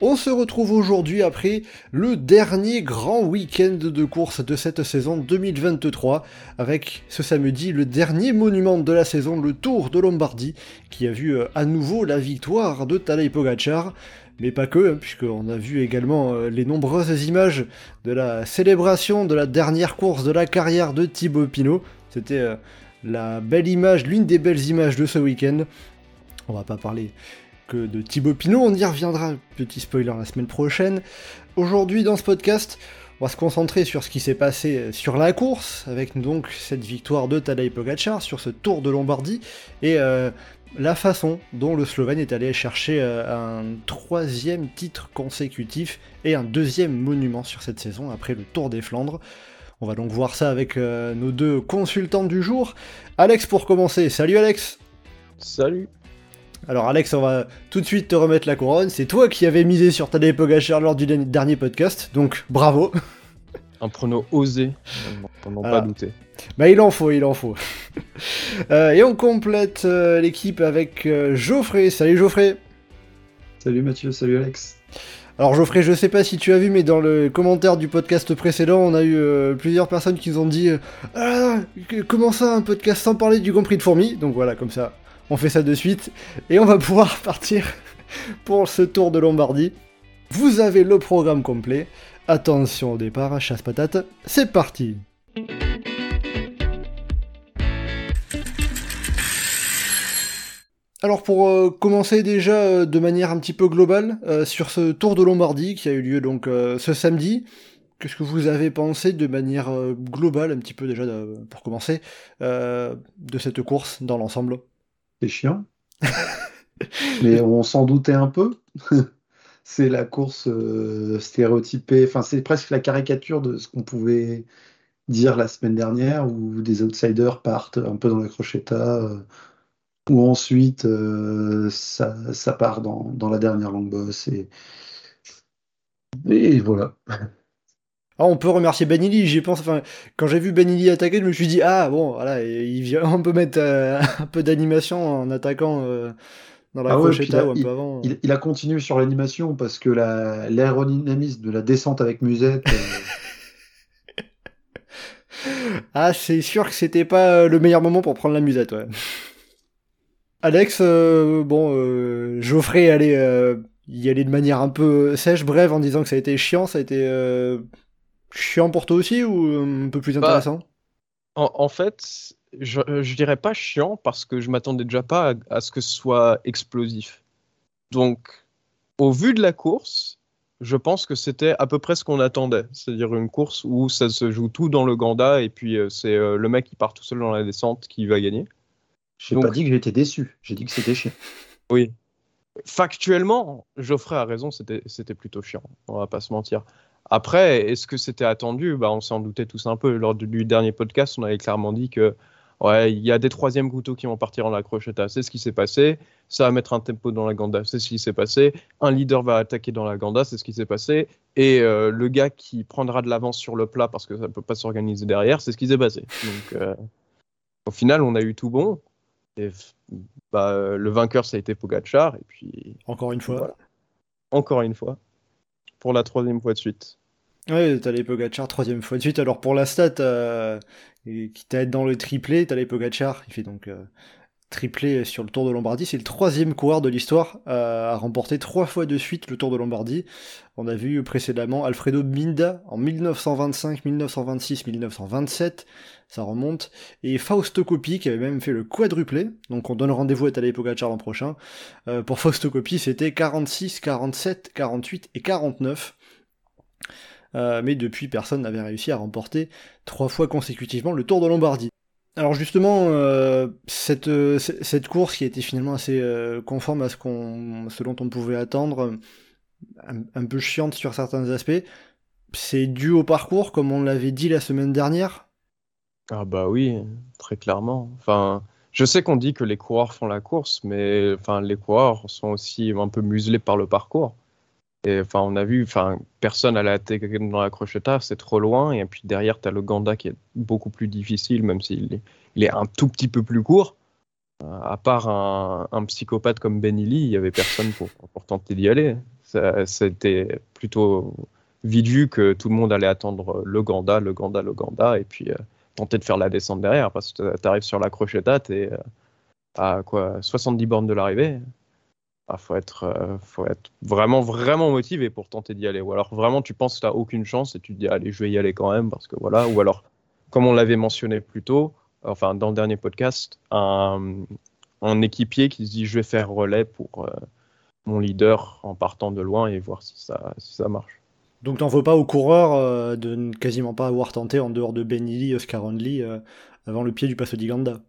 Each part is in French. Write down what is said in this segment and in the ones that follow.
On se retrouve aujourd'hui après le dernier grand week-end de course de cette saison 2023, avec ce samedi le dernier monument de la saison, le Tour de Lombardie, qui a vu euh, à nouveau la victoire de Tadej Pogacar, mais pas que, hein, puisqu'on a vu également euh, les nombreuses images de la célébration de la dernière course de la carrière de Thibaut Pinot. C'était euh, la belle image, l'une des belles images de ce week-end. On va pas parler de Thibaut Pinot, on y reviendra, petit spoiler la semaine prochaine. Aujourd'hui dans ce podcast, on va se concentrer sur ce qui s'est passé sur la course, avec donc cette victoire de Tadej Pogacar sur ce Tour de Lombardie, et euh, la façon dont le Slovène est allé chercher euh, un troisième titre consécutif et un deuxième monument sur cette saison après le Tour des Flandres. On va donc voir ça avec euh, nos deux consultants du jour. Alex pour commencer, salut Alex Salut alors Alex, on va tout de suite te remettre la couronne. C'est toi qui avais misé sur Tadej Pogacar lors du dernier podcast, donc bravo. Un prono osé, pour n'en pas douter. Bah il en faut, il en faut. euh, et on complète euh, l'équipe avec euh, Geoffrey. Salut Geoffrey. Salut Mathieu, salut Alex. Alors Geoffrey, je sais pas si tu as vu, mais dans le commentaire du podcast précédent, on a eu euh, plusieurs personnes qui nous ont dit ah, comment ça un podcast sans parler du Grand Prix de fourmis? Donc voilà, comme ça, on fait ça de suite, et on va pouvoir partir pour ce tour de Lombardie. Vous avez le programme complet. Attention au départ, chasse patate, c'est parti Alors pour euh, commencer déjà euh, de manière un petit peu globale euh, sur ce Tour de Lombardie qui a eu lieu donc ce samedi, qu'est-ce que vous avez pensé de manière globale un petit peu déjà pour commencer de cette course dans l'ensemble? C'est chiant. Mais on s'en doutait un peu. C'est la course euh, stéréotypée, enfin c'est presque la caricature de ce qu'on pouvait dire la semaine dernière, où des outsiders partent un peu dans la crocheta, euh, où ensuite euh, ça, part dans, la dernière longue bosse. Et voilà. Ah, on peut remercier Benili, j'y pense, enfin, quand j'ai vu Benili attaquer, je me suis dit, ah bon, voilà, il vient, on peut mettre euh, un peu d'animation en attaquant euh, dans la Ah ouais, puis crocheta là, ou un peu avant. Il, il a continué sur l'animation parce que la- l'aérodynamisme de la descente avec Musette. euh, Ah, c'est sûr que c'était pas le meilleur moment pour prendre la musette, ouais. Alex, bon, Geoffrey allait y aller de manière un peu sèche, brève, en disant que ça a été chiant, ça a été chiant pour toi aussi ou euh, un peu plus Bah, intéressant? En, en fait, je, je dirais pas chiant parce que je m'attendais déjà pas à, à ce que ce soit explosif. Donc, au vu de la course, je pense que c'était à peu près ce qu'on attendait. C'est-à-dire une course où ça se joue tout dans le Ganda et puis euh, c'est euh, le mec qui part tout seul dans la descente qui va gagner. J'ai Donc- pas dit que j'étais déçu, j'ai dit que c'était chiant. Oui. Factuellement, Geoffrey a raison, c'était c'était plutôt chiant, on va pas se mentir. Après, est-ce que c'était attendu? Bah, On s'en doutait tous un peu. Lors du, dernier podcast, on avait clairement dit que ouais, il y a des troisièmes couteaux qui vont partir en la crocheta. C'est ce qui s'est passé. Ça va mettre un tempo dans la ganda. C'est ce qui s'est passé. Un leader va attaquer dans la ganda. C'est ce qui s'est passé. Et euh, le gars qui prendra de l'avance sur le plat parce que ça ne peut pas s'organiser derrière, c'est ce qui s'est passé. Donc, euh, au final, on a eu tout bon. Et bah, le vainqueur, ça a été Pogacar. Et puis, Encore une fois. voilà. encore une fois, pour la troisième fois de suite. Ouais, t'as les Pogacar troisième fois de suite. Alors pour la stat, euh, qui t'aide dans le triplé, t'as les Pogacar, il fait donc euh, triplé sur le Tour de Lombardie. C'est le troisième coureur de l'histoire euh, à remporter trois fois de suite le Tour de Lombardie. On a vu précédemment Alfredo Binda en 1925, 1926, 1927. Ça remonte. Et Fausto Coppi qui avait même fait le quadruplé. Donc on donne rendez-vous à Tadej Pogacar l'an prochain. Euh, pour Fausto Coppi, c'était 46, 47, 48 et 49. Euh, mais depuis, personne n'avait réussi à remporter trois fois consécutivement le Tour de Lombardie. Alors justement, euh, cette, euh, cette course qui était finalement assez euh, conforme à ce, qu'on, ce dont on pouvait attendre, un, un peu chiante sur certains aspects, c'est dû au parcours, comme on l'avait dit la semaine dernière? Ah bah oui, très clairement. Enfin, je sais qu'on dit que les coureurs font la course, mais enfin, les coureurs sont aussi un peu muselés par le parcours. Et enfin, on a vu, enfin, personne à la dans la crocheta, c'est trop loin. Et puis derrière, tu as le Ganda qui est beaucoup plus difficile, même s'il est, il est un tout petit peu plus court. Euh, à part un, psychopathe comme Benili, il y avait personne pour, tenter d'y aller. C'était plutôt vite vu que tout le monde allait attendre le Ganda, le Ganda, le Ganda, et puis euh, tenter de faire la descente derrière, parce que tu arrives sur la crocheta, tu es euh, à quoi 70 bornes de l'arrivée. Il ah, faut, être, euh, faut être vraiment, vraiment motivé pour tenter d'y aller. Ou alors vraiment, tu penses que tu n'as aucune chance et tu te dis, allez, je vais y aller quand même, parce que voilà. Ou alors, comme on l'avait mentionné plus tôt, enfin, dans le dernier podcast, un, un équipier qui se dit, je vais faire relais pour mon leader en partant de loin et voir si ça, si ça marche. Donc t'en veux pas aux coureurs euh, de ne quasiment pas avoir tenté en dehors de Benili, Oscar Only, euh, avant le pied du Passo di Ganda?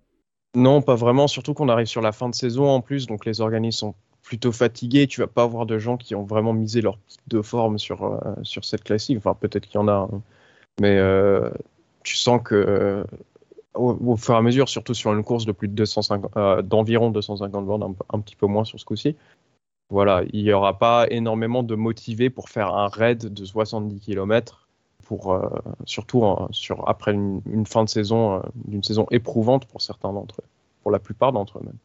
Non, pas vraiment, surtout qu'on arrive sur la fin de saison en plus, donc les organismes sont plutôt fatigués, tu vas pas avoir de gens qui ont vraiment misé leur pic de forme sur, euh, sur cette classique, enfin peut-être qu'il y en a, hein. mais tu sens que au, fur et à mesure, surtout sur une course de plus de 250, d'environ 250 bornes, un, un, petit peu moins sur ce coup-ci, voilà, il n'y aura pas énormément de motivés pour faire un raid de 70 km, pour, euh, surtout sur, après une, fin de saison, euh, d'une saison éprouvante pour certains d'entre eux, pour la plupart d'entre eux même.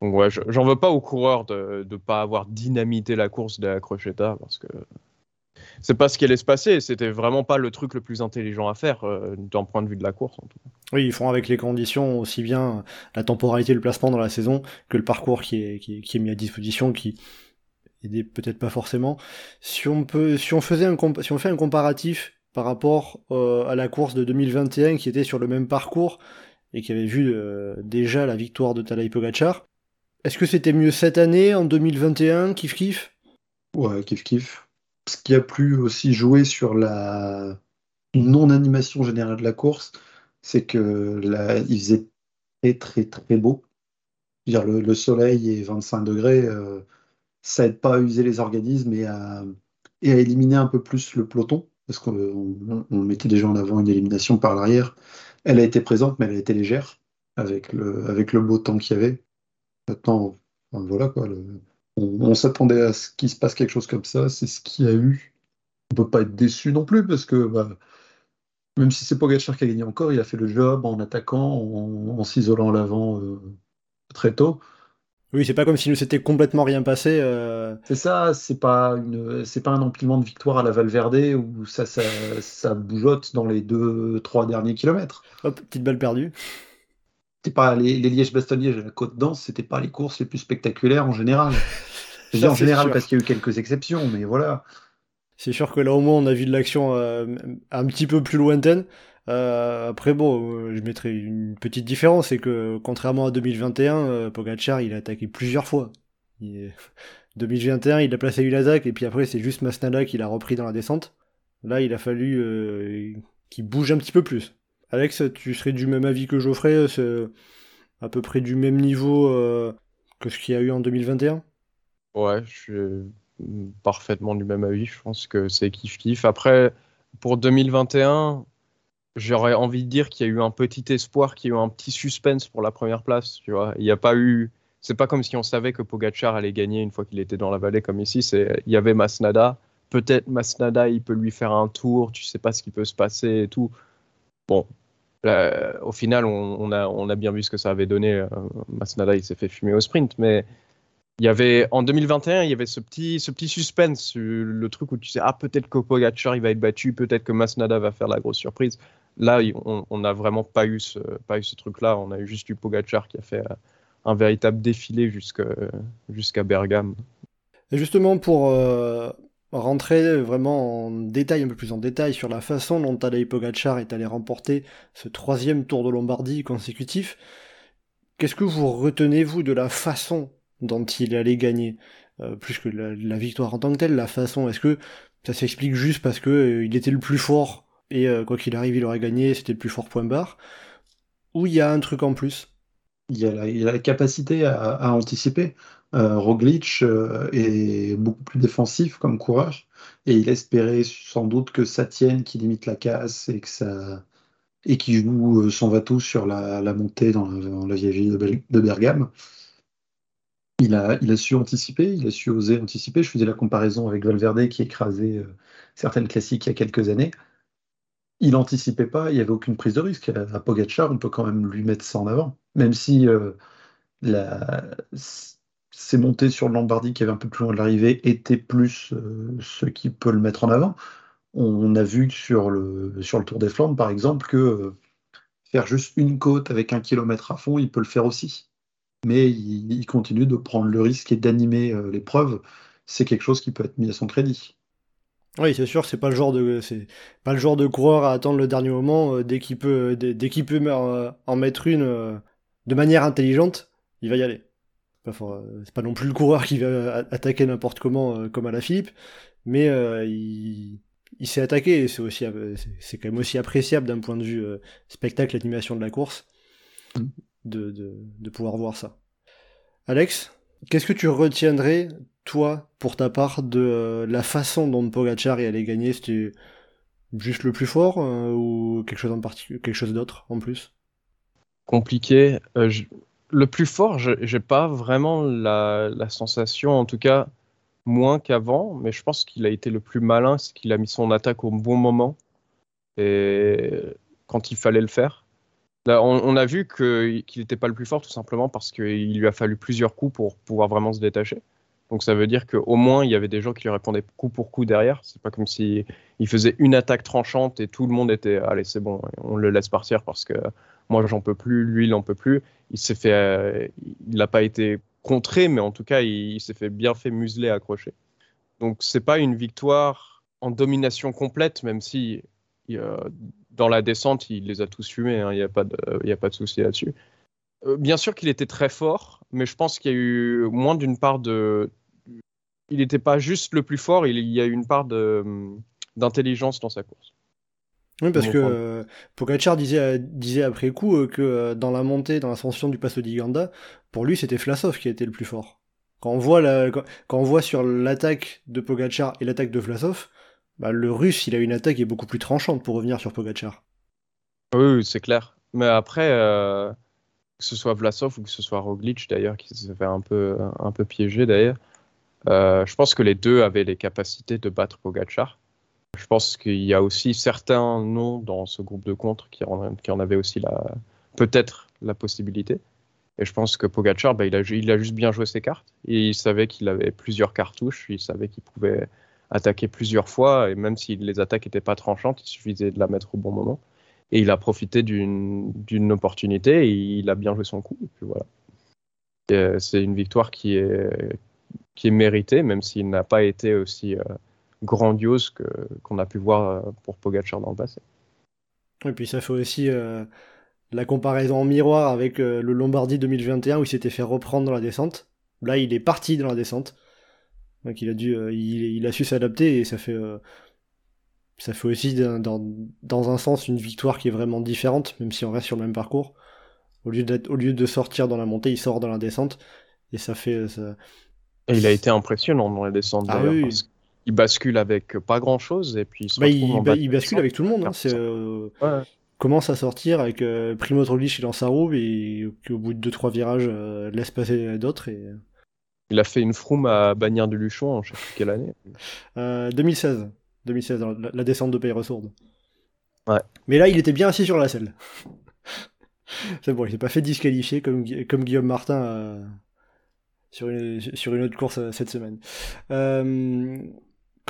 Donc ouais, j'en veux pas aux coureurs de ne pas avoir dynamité la course de la Crocheta, parce que c'est pas ce qui allait se passer. C'était vraiment pas le truc le plus intelligent à faire euh, d'un point de vue de la course. En tout cas. Oui, ils font avec les conditions aussi bien la temporalité, le placement dans la saison que le parcours qui est, qui est, mis à disposition, qui aidait peut-être pas forcément. Si on peut, si on faisait un si on fait un comparatif par rapport euh, à la course de 2021 qui était sur le même parcours et qui avait vu euh, déjà la victoire de Tadej Pogacar, est-ce que c'était mieux cette année en 2021, kiff kiff? Ouais, kiff kiff ce qui a pu aussi jouer sur la non-animation générale de la course, c'est que là, il faisait très très très beau. Dire, le, soleil et 25 degrés, euh, ça aide pas à user les organismes et à, et éliminer un peu plus le peloton, parce qu'on on, mettait déjà en avant une élimination par l'arrière. Elle a été présente, mais elle a été légère avec le, avec le beau temps qu'il y avait. Maintenant, voilà quoi. Le, on, s'attendait à ce qu'il se passe quelque chose comme ça, c'est ce qu'il y a eu. On peut pas être déçu non plus parce que bah, même si c'est Pogacar qui a gagné encore, il a fait le job en attaquant, en, s'isolant à l'avant euh, très tôt. Oui, c'est pas comme s'il ne s'était complètement rien passé. Euh. C'est ça, c'est pas une, c'est pas un empilement de victoire à la Valverde où ça, ça, ça bougeotte dans les deux, trois derniers kilomètres. Hop, petite balle perdue. C'était pas les, les Liège-Bastogne-Liège à la Côte d'Anse, c'était pas les courses les plus spectaculaires en général. en général parce qu'il y a eu quelques exceptions, mais voilà. C'est sûr que là au moins on a vu de l'action euh, un petit peu plus lointaine. Euh, après bon, euh, je mettrais une petite différence, c'est que contrairement à 2021, Pogacar il a attaqué plusieurs fois. 2021 il a placé Ulazak et puis après c'est juste Masnada qui l'a repris dans la descente. Là il a fallu qu'il bouge un petit peu plus. Alex, tu serais du même avis que Geoffrey, c'est à peu près du même niveau que ce qu'il y a eu en 2021 Ouais, je suis parfaitement du même avis. Je pense que c'est kiff-kiff. Après, pour 2021, j'aurais envie de dire qu'il y a eu un petit espoir, qu'il y a eu un petit suspense pour la première place. Tu vois, il n'y a pas eu. C'est pas comme si on savait que Pogachar allait gagner une fois qu'il était dans la vallée comme ici. Il y avait Masnada. Peut-être Masnada, il peut lui faire un tour. Tu sais pas ce qui peut se passer et tout. Bon, au final, on, a, bien vu ce que ça avait donné. Euh, Masnada, il s'est fait fumer au sprint, mais il y avait en 2021, il y avait ce petit, suspense, le truc où tu sais ah peut-être que Pogacar il va être battu, peut-être que Masnada va faire la grosse surprise. Là, on n'a vraiment pas eu ce, truc-là. On a eu juste eu Pogacar qui a fait euh, un véritable défilé jusqu'à Bergame. Et justement pour euh, rentrer vraiment en détail, un peu plus en détail sur la façon dont Tadej Pogacar est allé remporter ce troisième Tour de Lombardie consécutif. Qu'est-ce que vous retenez vous de la façon dont il allait gagner, euh, plus que la, victoire en tant que telle, la façon. Est-ce que ça s'explique juste parce que euh, il était le plus fort et euh, quoi qu'il arrive, il aurait gagné, c'était le plus fort point barre, ou il y a un truc en plus? Il y, a la, il a la capacité à, anticiper. Roglic est beaucoup plus défensif comme coureur et il espérait sans doute que ça tienne, qu'il limite la casse et que qui joue son va-tout sur la, montée dans la, vieille ville de, Bergame. Il a, su anticiper, il a su oser anticiper. Je faisais la comparaison avec Valverde qui écrasait certaines classiques il y a quelques années. Il n'anticipait pas, il n'y avait aucune prise de risque. À Pogacar, on peut quand même lui mettre ça en avant. Même si la, ces montées sur le Lombardie qui avait un peu plus loin de l'arrivée étaient plus euh, ce qui peut le mettre en avant. On a vu sur le, Tour des Flandres, par exemple, que euh, faire juste une côte avec un kilomètre à fond, il peut le faire aussi. Mais il, continue de prendre le risque et d'animer euh, l'épreuve. C'est quelque chose qui peut être mis à son crédit. Oui, c'est sûr, c'est pas le genre de c'est pas le genre de coureur à attendre le dernier moment dès qu'il dès, qu'il peut en mettre une de manière intelligente, il va y aller. Euh, c'est pas non plus le coureur qui va attaquer n'importe comment euh, comme à la Philippe, mais euh, il, s'est attaqué et c'est aussi c'est quand même aussi appréciable d'un point de vue spectacle, animation de la course, mm. de, pouvoir voir ça. Alex, qu'est-ce que tu retiendrais toi pour ta part de la façon dont Pogacar est allé gagner? C'était juste le plus fort ou quelque chose en particulier, quelque chose d'autre en plus? Compliqué le plus fort, j'ai pas vraiment la, sensation, en tout cas moins qu'avant, mais je pense qu'il a été le plus malin, c'est qu'il a mis son attaque au bon moment et quand il fallait le faire. On, a vu qu'il n'était pas le plus fort tout simplement parce qu'il lui a fallu plusieurs coups pour pouvoir vraiment se détacher. Donc ça veut dire qu'au moins il y avait des gens qui lui répondaient coup pour coup derrière. C'est pas comme si faisait une attaque tranchante et tout le monde était allez c'est bon, on le laisse partir parce que moi j'en peux plus, lui il en peut plus. Il s'est fait, euh, il n'a pas été contré, mais en tout cas il, s'est fait bien fait museler, accrocher. Donc c'est pas une victoire en domination complète, même si dans la descente il les a tous fumés, hein. il n'y a pas de, il a pas de souci là-dessus. Euh, bien sûr qu'il était très fort, mais je pense qu'il y a eu moins d'une part de, il n'était pas juste le plus fort, il, y a eu une part d'intelligence dans sa course. Oui, parce que euh, Pogacar disait, disait après coup euh, que euh, dans la montée, dans l'ascension du Passo d'Iganda, pour lui c'était Vlasov qui était le plus fort. Quand on voit, la, quand, on voit sur l'attaque de Pogacar et l'attaque de Vlasov, bah, le russe il a une attaque qui est beaucoup plus tranchante pour revenir sur Pogacar. Oui, c'est clair. Mais après, que ce soit Vlasov ou que ce soit Roglic d'ailleurs, qui s'est fait un peu, un peu piéger d'ailleurs, euh, je pense que les deux avaient les capacités de battre Pogacar. Je pense qu'il y a aussi certains noms dans ce groupe de contre qui en, avaient aussi peut-être la possibilité. Et je pense que Pogacar, bah, il, a, juste bien joué ses cartes. Il savait qu'il avait plusieurs cartouches. Il savait qu'il pouvait attaquer plusieurs fois. Et même si les attaques n'étaient pas tranchantes, il suffisait de la mettre au bon moment. Et il a profité d'une opportunité et il a bien joué son coup. Et puis voilà. Euh, c'est une victoire qui est, qui est mérité, même s'il n'a pas été aussi euh, grandiose que, qu'on a pu voir euh, pour Pogacar dans le passé. Et puis ça fait aussi euh, la comparaison en miroir avec le Lombardie 2021 où il s'était fait reprendre dans la descente. Là, il est parti dans la descente. Donc il a dû, il, a su s'adapter et ça fait, ça fait aussi dans, dans, un sens une victoire qui est vraiment différente, même si on reste sur le même parcours. Au lieu, au lieu de sortir dans la montée, il sort dans la descente et ça fait, ça, et il a été impressionnant dans les descentes ah, il bascule avec pas grand chose et puis il, bah, il, bascule avec tout le monde. Hein, euh, commence à sortir avec euh, Primo Roglic dans sa roue et au bout de 2-3 virages euh, laisse passer d'autres. Et... Il a fait une froome à Bagnères de Luchon, je sais plus quelle année. 2016. 2016, la, descente de Peyre-Sourde. Ouais. Mais là, il était bien assis sur la selle. C'est bon, il s'est pas fait disqualifier comme, comme Guillaume Martin sur une, sur une autre course euh, cette semaine. Euh,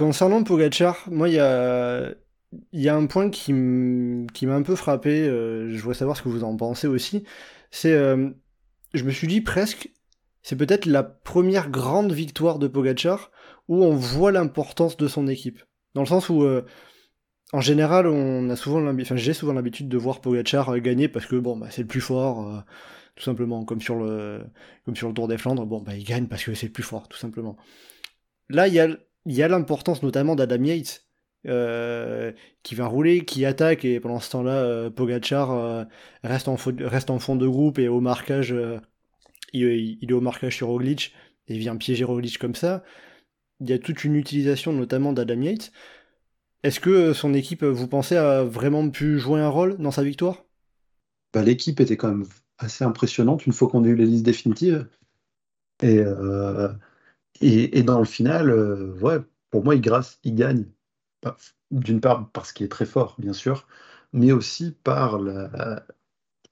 concernant Pogachar, moi, il y a, un point qui m'a un peu frappé, euh, je voudrais savoir ce que vous en pensez aussi, c'est, je me suis dit presque, c'est peut-être la première grande victoire de Pogachar où on voit l'importance de son équipe. Dans le sens où, en général, on a souvent enfin, j'ai souvent l'habitude de voir Pogachar gagner parce que bon, bah, c'est le plus fort tout simplement, comme sur le, comme sur le Tour des Flandres, bon, bah, il gagne parce que c'est le plus fort, tout simplement. Là, il y a, y a l'importance notamment d'Adam Yates, euh, qui va rouler, qui attaque, et pendant ce temps-là, euh, Pogachar euh, reste, en fond de groupe et au marquage, il, il, est au marquage sur Roglic, et vient piéger Roglic comme ça. Il y a toute une utilisation notamment d'Adam Yates. Est-ce que son équipe, vous pensez, a vraiment pu jouer un rôle dans sa victoire? Bah, L'équipe était quand même assez impressionnante une fois qu'on a eu les listes définitives. Et, euh, et, dans le final, euh, ouais, pour moi, il, grâce, il gagne. D'une part parce qu'il est très fort, bien sûr, mais aussi par le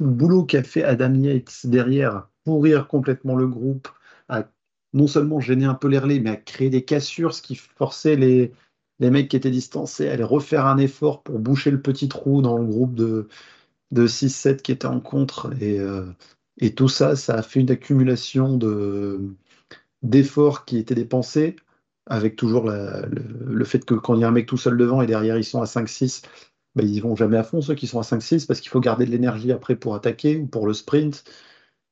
boulot qu'a fait Adam Yates derrière, pourrir complètement le groupe, à non seulement gêner un peu les mais à créer des cassures, ce qui forçait les, les mecs qui étaient distancés à aller refaire un effort pour boucher le petit trou dans le groupe de, de 6-7 qui étaient en contre. Et, euh, et tout ça, ça a fait une accumulation de, d'efforts qui étaient dépensés, avec toujours le, fait que quand il y a un mec tout seul devant et derrière ils sont à 5-6, ben, ils vont jamais à fond ceux qui sont à 5-6 parce qu'il faut garder de l'énergie après pour attaquer ou pour le sprint.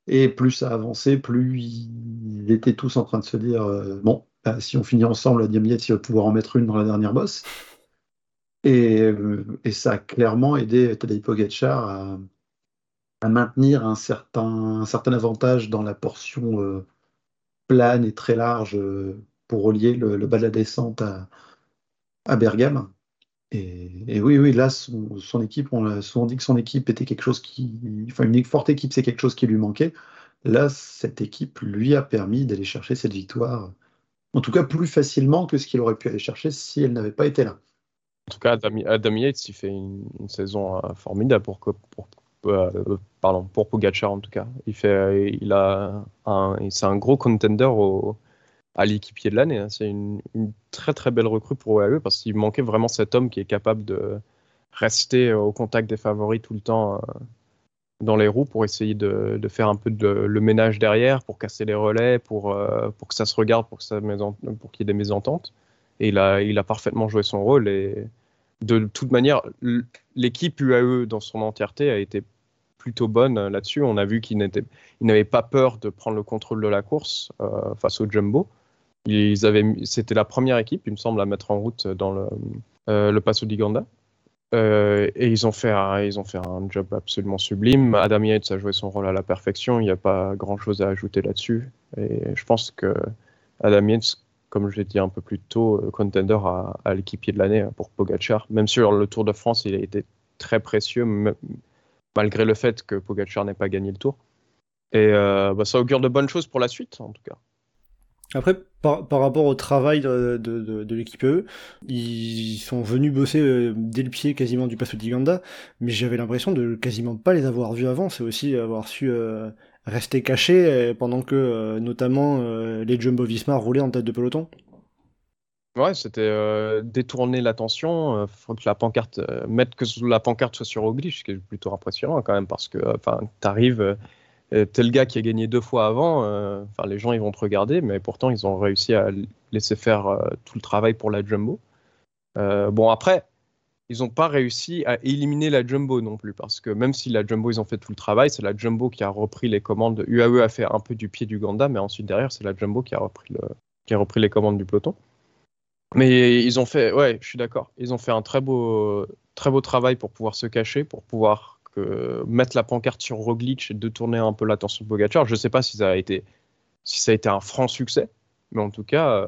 Et plus ça avançait, plus ils étaient tous en train de se dire euh, bon, bah, si on finit ensemble, la Diamiette, il va pouvoir en mettre une dans la dernière bosse. Et, euh, ça a clairement aidé Tadej Pogacar à, à, maintenir un certain, un certain avantage dans la portion euh, plane et très large euh, pour relier le, bas de la descente à, à Bergame. Et, oui, oui, là, son, son, équipe, on a souvent dit que son équipe était quelque chose qui. Enfin, une forte équipe, c'est quelque chose qui lui manquait. Là, cette équipe lui a permis d'aller chercher cette victoire, en tout cas plus facilement que ce qu'il aurait pu aller chercher si elle n'avait pas été là. En tout cas, Adam, Yates, il fait une, saison euh, formidable pour, pour, pardon, pour Pogacar en tout cas. Il fait, il a c'est un gros contender à l'équipier de l'année. Hein. C'est une, très très belle recrue pour UAE parce qu'il manquait vraiment cet homme qui est capable de rester au contact des favoris tout le temps euh, dans les roues pour essayer de, faire un peu le ménage derrière, pour casser les relais, pour, euh, pour que ça se regarde, pour, pour qu'il y ait des mésententes. Et il a, il a parfaitement joué son rôle. Et de toute manière, l'équipe UAE dans son entièreté a été plutôt bonne euh, là-dessus. On a vu qu'il n'avait pas peur de prendre le contrôle de la course euh, face au Jumbo. Ils avaient, c'était la première équipe, il me semble, à mettre en route dans le, euh, le Passo d'Iganda. Euh, et ils ont, fait un, ils ont fait un job absolument sublime. Adam Yates a joué son rôle à la perfection. Il n'y a pas grand-chose à ajouter là-dessus. Et je pense que Adam Yates, comme je l'ai dit un peu plus tôt, contender à, à l'équipier de l'année pour Pogachar. Même sur le Tour de France, il a été très précieux, malgré le fait que Pogachar n'ait pas gagné le Tour. Et euh, bah, ça augure de bonnes choses pour la suite, en tout cas. Après, par, rapport au travail de, l'équipe E, ils sont venus bosser euh, dès le pied quasiment du Passo Ganda, mais j'avais l'impression de quasiment pas les avoir vus avant. C'est aussi avoir su euh, rester cachés pendant que notamment les Jumbo Visma roulaient en tête de peloton. Ouais, c'était détourner l'attention. Il faut que la pancarte, mettre que la pancarte soit sur Roglic, ce qui est plutôt impressionnant quand même, parce que enfin, tu arrives t'es le gars qui a gagné deux fois avant, euh, enfin les gens ils vont te regarder, mais pourtant ils ont réussi à laisser faire euh, tout le travail pour la jumbo. Euh, bon après, ils n'ont pas réussi à éliminer la jumbo non plus, parce que même si la jumbo ils ont fait tout le travail, c'est la jumbo qui a repris les commandes. UAE a fait un peu du pied du Ganda, mais ensuite derrière c'est la jumbo qui a repris qui a repris les commandes du peloton. Mais ils ont fait, ouais, je suis d'accord, ils ont fait un très beau, très beau travail pour pouvoir se cacher, pour pouvoir mettre la pancarte sur Roglic et de tourner un peu l'attention de Pogacar. Je ne sais pas si ça a été si ça a été un franc succès, mais en tout cas, euh,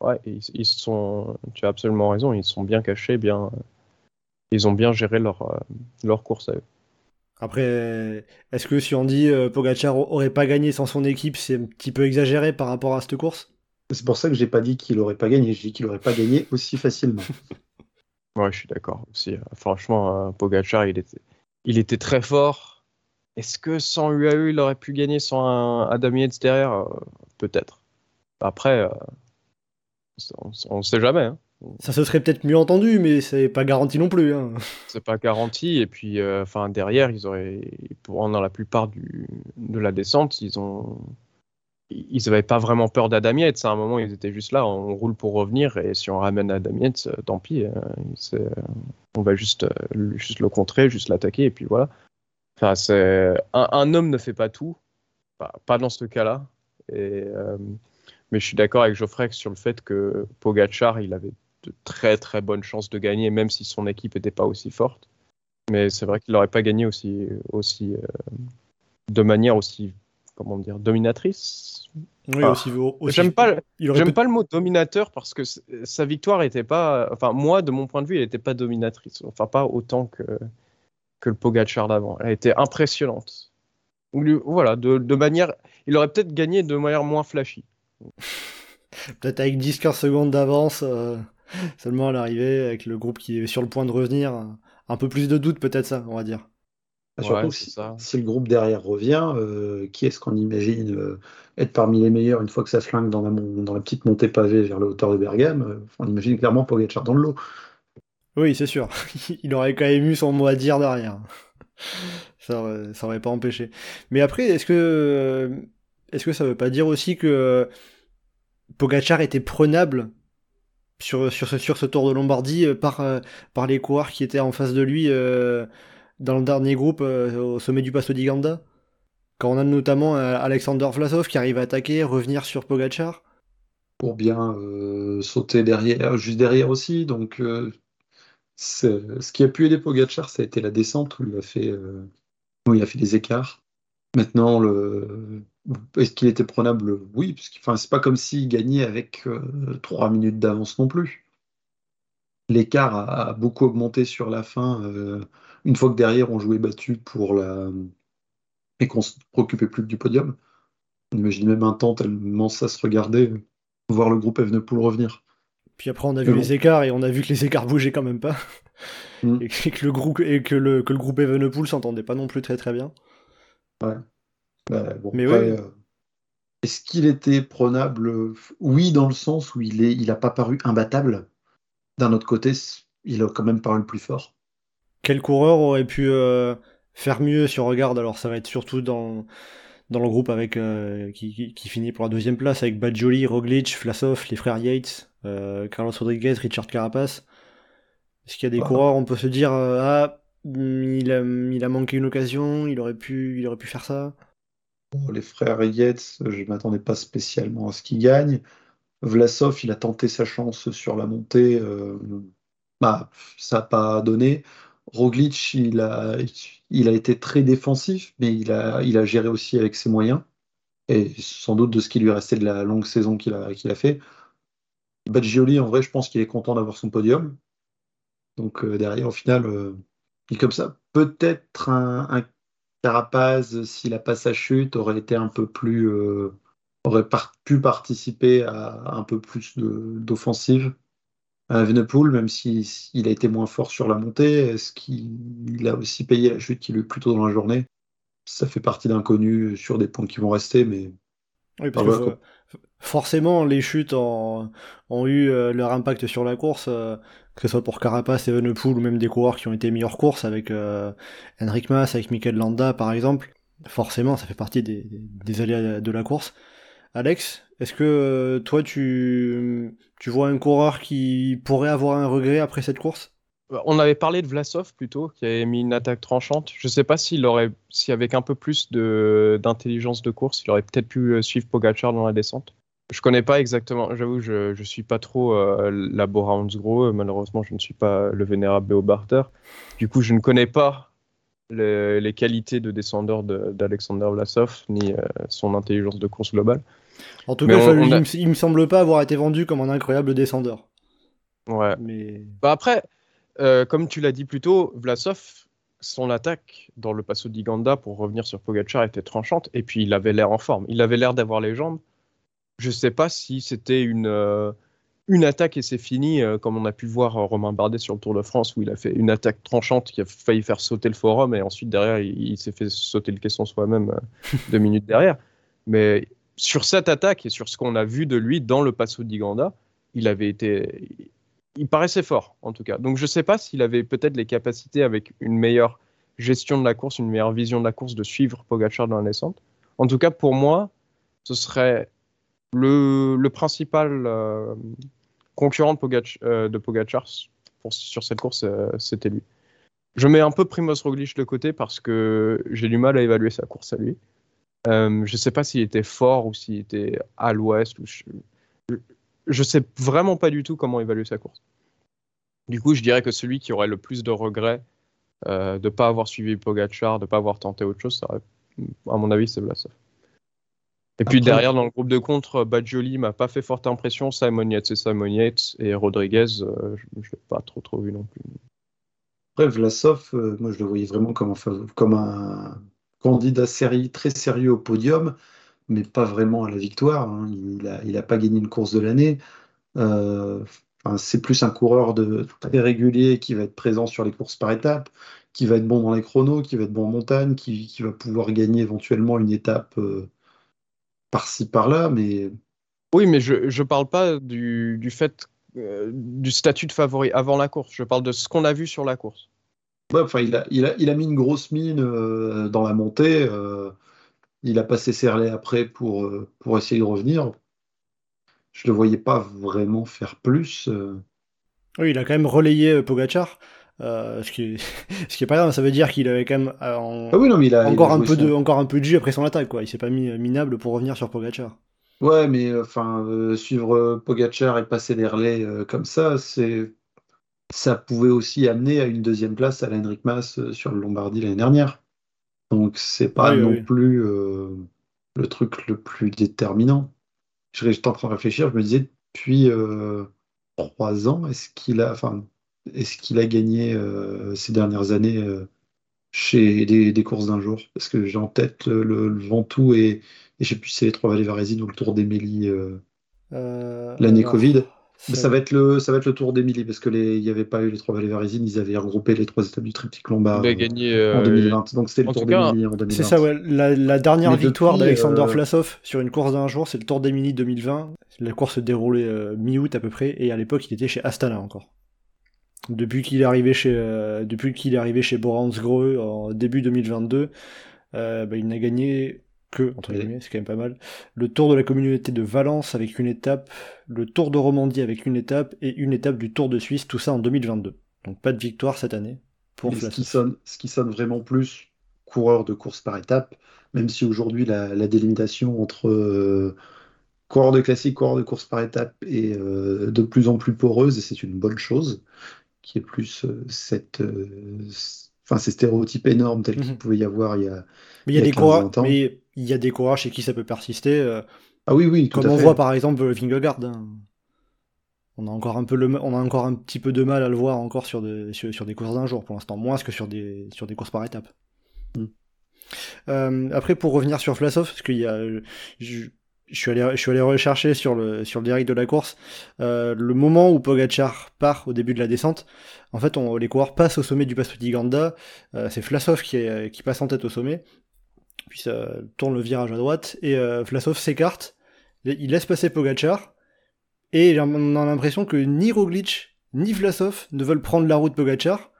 ouais, ils, sont. Tu as absolument raison, ils sont bien cachés, bien. Ils ont bien géré leur, euh, leur course à eux. Après, est-ce que si on dit euh, Pogacar aurait pas gagné sans son équipe, c'est un petit peu exagéré par rapport à cette course? C'est pour ça que j'ai pas dit qu'il aurait pas gagné, j'ai dit qu'il aurait pas gagné aussi facilement. ouais, je suis d'accord aussi. Franchement, Pogacar, il était, il était très fort. Est-ce que sans UAE, il aurait pu gagner sans un Adam Yates derrière? Euh, Peut-être. Après, euh, on ne sait jamais. Hein. Ça se serait peut-être mieux entendu, mais c'est pas garanti non plus. Hein. C'est pas garanti. Et puis, euh, enfin, derrière, ils auraient, pour dans la plupart de la descente, ils ont, ils n'avaient pas vraiment peur d'Adamiette. À un moment, ils étaient juste là, on roule pour revenir, et si on ramène Adamiette, euh, tant pis. Euh, on va juste, euh, juste le contrer, juste l'attaquer, et puis voilà. Enfin, c'est un, homme ne fait pas tout, pas, dans ce cas-là. Mais je suis d'accord avec Geoffrey sur le fait que Pogachar, il avait de très très bonnes chances de gagner, même si son équipe n'était pas aussi forte. Mais c'est vrai qu'il n'aurait pas gagné aussi, aussi de manière aussi comment dire, dominatrice. Oui, aussi, aussi- J'aime pas, il aurait j'aime peut- pas le mot dominateur parce que sa victoire était pas, enfin moi de mon point de vue, elle était pas dominatrice, enfin pas autant que que le Pogacar d'avant. Elle était impressionnante. Voilà, de, de manière, il aurait peut-être gagné de manière moins flashy. Peut-être avec 10-15 secondes d'avance, euh, seulement à l'arrivée, avec le groupe qui est sur le point de revenir. Un peu plus de doute, peut-être ça, on va dire. Bah, Ouais, Surtout si, ça. si le groupe derrière revient, euh, qui est-ce qu'on imagine euh, être parmi les meilleurs une fois que ça flingue dans la, mon- dans la petite montée pavée vers le hauteur de Bergame euh, On imagine clairement Pogacar dans le lot. Oui, c'est sûr. il aurait quand même eu son mot à dire derrière. Ça aurait, ça aurait pas empêché. Mais après, est-ce que, est-ce que ça veut pas dire aussi que Pogacar était prenable sur, sur, ce, sur ce Tour de Lombardie par, par les coureurs qui étaient en face de lui euh, dans le dernier groupe euh, au sommet du Passo di Ganda Quand on a notamment euh, Alexander Vlasov qui arrive à attaquer, revenir sur Pogacar. pour bien euh, sauter derrière, juste derrière aussi. Donc, ce qui a pu aider Pogacar, ça a été la descente où il a fait, où il a fait des écarts. Maintenant, est-ce qu'il était prenable? Oui, parce que enfin, c'est pas comme s'il gagnait avec trois minutes d'avance non plus. L'écart a, beaucoup augmenté sur la fin, une fois que derrière on jouait battu pour la et qu'on se préoccupait plus que du podium. On imagine même un temps tellement ça se regardait, voir le groupe Evenepoel revenir. Puis après, on a vu bon. les écarts et on a vu que les écarts bougeaient quand même pas. Mm. Et que le groupe, et que le, que le groupe Evenepoel s'entendait pas non plus très très bien. Bah, bon, Mais après, oui. euh, est-ce qu'il était prenable? Oui, dans le sens où il est, il a pas paru imbattable. D'un autre côté, il a quand même paru le plus fort. Quel coureur aurait pu euh, faire mieux si on regarde? Alors, ça va être surtout dans, dans le groupe avec euh, qui, qui, qui finit pour la deuxième place avec Badjoli, Roglic, Vlasov, les frères Yates, euh, Carlos Rodriguez, Richard Carapace. Est-ce qu'il y a des Ah. coureurs, on peut se dire, ah, il a, il a manqué une occasion, il aurait pu, il aurait pu faire ça? Bon, les frères Yates, je m'attendais pas spécialement à ce qu'ils gagnent. Vlasov, il a tenté sa chance sur la montée. euh, bah, ça n'a pas donné. Roglic, il a, il a été très défensif, mais il a, il a géré aussi avec ses moyens. Et sans doute de ce qui lui restait de la longue saison qu'il a, qu'il a fait. Badgioli, en vrai, je pense qu'il est content d'avoir son podium. Donc euh, derrière, au final, euh, il est comme ça. Peut-être un, Carapaz, s'il n'a pas sa chute, aurait été un peu plus, euh, aurait pu participer à un peu plus d'offensive. À Evenepoel, même s'il il a été moins fort sur la montée, est-ce qu'il a aussi payé la chute qu'il a eu plus tôt dans la journée? Ça fait partie d'inconnus sur des points qui vont rester, mais Oui, parce que voilà, forcément, les chutes ont, ont eu euh, leur impact sur la course, euh, que ce soit pour Carapace, Evenepoel ou même des coureurs qui ont été mis hors course avec euh, Henrik Mas, avec Mikel Landa par exemple. Forcément, ça fait partie des, des, des aléas de la course. Alex, est-ce que euh, toi tu, tu vois un coureur qui pourrait avoir un regret après cette course? On avait parlé de Vlasov plutôt, qui avait mis une attaque tranchante. Je sais pas s'il aurait, si avec un peu plus d'intelligence de course, il aurait peut-être pu euh, suivre Pogacar dans la descente. Je connais pas exactement, j'avoue, je, je suis pas trop euh, la Bora Hansgrohe, malheureusement, je ne suis pas le vénérable Beobarter. Du coup, je ne connais pas les, les qualités de descendeur de- d'Alexander Vlasov, ni euh, son intelligence de course globale. En tout Mais cas, on- ça, on il, a- me, il me semble pas avoir été vendu comme un incroyable descendeur. Ouais. Mais Bah après, euh, comme tu l'as dit plus tôt, Vlasov, son attaque dans le Passo di Ganda pour revenir sur Pogacar était tranchante et puis il avait l'air en forme. Il avait l'air d'avoir les jambes. Je sais pas si c'était une, euh, une attaque et c'est fini, euh, comme on a pu voir euh, Romain Bardet sur le Tour de France où il a fait une attaque tranchante qui a failli faire sauter le forum et ensuite derrière il, il s'est fait sauter le caisson soi-même euh, deux minutes derrière. Mais sur cette attaque et sur ce qu'on a vu de lui dans le Passo di Ganda, il avait été, il paraissait fort en tout cas. Donc je sais pas s'il avait peut-être les capacités avec une meilleure gestion de la course, une meilleure vision de la course de suivre Pogacar dans la descente. En tout cas pour moi, ce serait le, le principal euh, concurrent euh, de Pogacar sur cette course, euh, c'était lui. Je mets un peu Primoz Roglic de côté parce que j'ai du mal à évaluer sa course à lui. Euh, je sais pas s'il était fort ou s'il était à l'ouest. ou Je, je sais vraiment pas du tout comment évaluer sa course. Du coup, je dirais que celui qui aurait le plus de regrets de ne pas avoir suivi Pogacar, de ne pas avoir tenté autre chose, à mon avis, c'est Vlasov. Et puis derrière, dans le groupe de contre, Badjoli m'a pas fait forte impression. Simon Yates, c'est Simon Yates. Et Rodriguez, euh, je ne l'ai pas trop trop vu non plus. Après, Vlasov, euh, moi je le voyais vraiment comme un, fav- comme un candidat série, très sérieux au podium, mais pas vraiment à la victoire. hein. Il n'a il a pas gagné une course de l'année. Euh, enfin, c'est plus un coureur de, très régulier qui va être présent sur les courses par étapes, qui va être bon dans les chronos, qui va être bon en montagne, qui, qui va pouvoir gagner éventuellement une étape euh, par-ci par-là, mais Oui, mais je ne parle pas du, du fait euh, du statut de favori avant la course. Je parle de ce qu'on a vu sur la course. Ouais, enfin, il a, il a, il a mis une grosse mine euh, dans la montée. euh, il a passé Serlet après pour, euh, pour essayer de revenir. Je ne le voyais pas vraiment faire plus. euh. Oui, il a quand même relayé euh, Pogachar, euh, ce, qui est... ce qui est pas grave, ça veut dire qu'il avait quand même euh, en- Ah oui, non, mais il a, il a encore, un peu de, encore un peu de jus après son attaque, quoi. Il s'est pas mis euh, minable pour revenir sur Pogachar. Ouais, mais enfin, euh, suivre Pogacar et passer les relais euh, comme ça, c'est ça pouvait aussi amener à une deuxième place à la Henrik Mas sur le Lombardie l'année dernière. Donc c'est pas Oui, non oui. plus le truc le plus déterminant. J'étais en train de réfléchir, je me disais depuis trois ans, est-ce qu'il a, enfin, est-ce qu'il a gagné euh, ces dernières années euh, chez des, des courses d'un jour? Parce que j'ai en tête le, le, le Ventoux et, et je sais plus si c'est les Trois Vallées Varésines ou le Tour d'Émilie euh, Euh, l'année Covid. ça- Mais ça va être le, ça va être le Tour d'Émilie parce que les, il n'y avait pas eu les Trois Vallées Varésines, ils avaient regroupé les trois étapes du triptyque lombard Il a euh, gagné. en euh, 2020. Donc c'était le Tour d'Émilie en 2020. C'est ça, ouais. La, la dernière Mais victoire d'Alexander euh, Vlasov sur une course d'un jour, c'est le Tour d'Emily 2020. La course se déroulait euh, mi-août à peu près, et à l'époque, il était chez Astana encore. Depuis qu'il est arrivé chez, euh, depuis qu'il est arrivé chez en début 2022, euh, bah, il n'a gagné que, entre Oui. guillemets, c'est quand même pas mal, le Tour de la communauté de Valence avec une étape, le Tour de Romandie avec une étape, et une étape du Tour de Suisse, tout ça en 2022. Donc pas de victoire cette année pour ce qui sonne, ce qui sonne vraiment plus coureur de course par étape, même si aujourd'hui la, la délimitation entre euh, coureur de classique, coureur de course par étape est euh, de plus en plus poreuse et c'est une bonne chose, qui est plus euh, cette, euh, enfin, ces stéréotypes énormes tels qu'il Mhm. pouvait y avoir il y a. Mais il y a il y a des 15, coureurs, 20 ans. mais il y a des coureurs chez qui ça peut persister. euh, Ah oui, oui, tout Comme à on fait. voit par exemple Vingegaard. hein. On a encore un peu le, on a encore un petit peu de mal à le voir encore sur, de- sur, sur des courses d'un jour pour l'instant, moins que sur des, sur des courses par étapes. Mm. Euh, après, pour revenir sur Vlasov, parce qu'il y a, je, je suis allé, rechercher sur le, direct de la course, euh, le moment où Pogachar part au début de la descente. En fait, on, les coureurs passent au sommet du Pass Petit Ganda. euh, c'est Vlasov qui, passe en tête au sommet. Puis ça tourne le virage à droite et euh, Vlasov s'écarte. Il laisse passer Pogachar. Et on a l'impression que ni Roglic ni Vlasov ne veulent prendre la route Pogachar.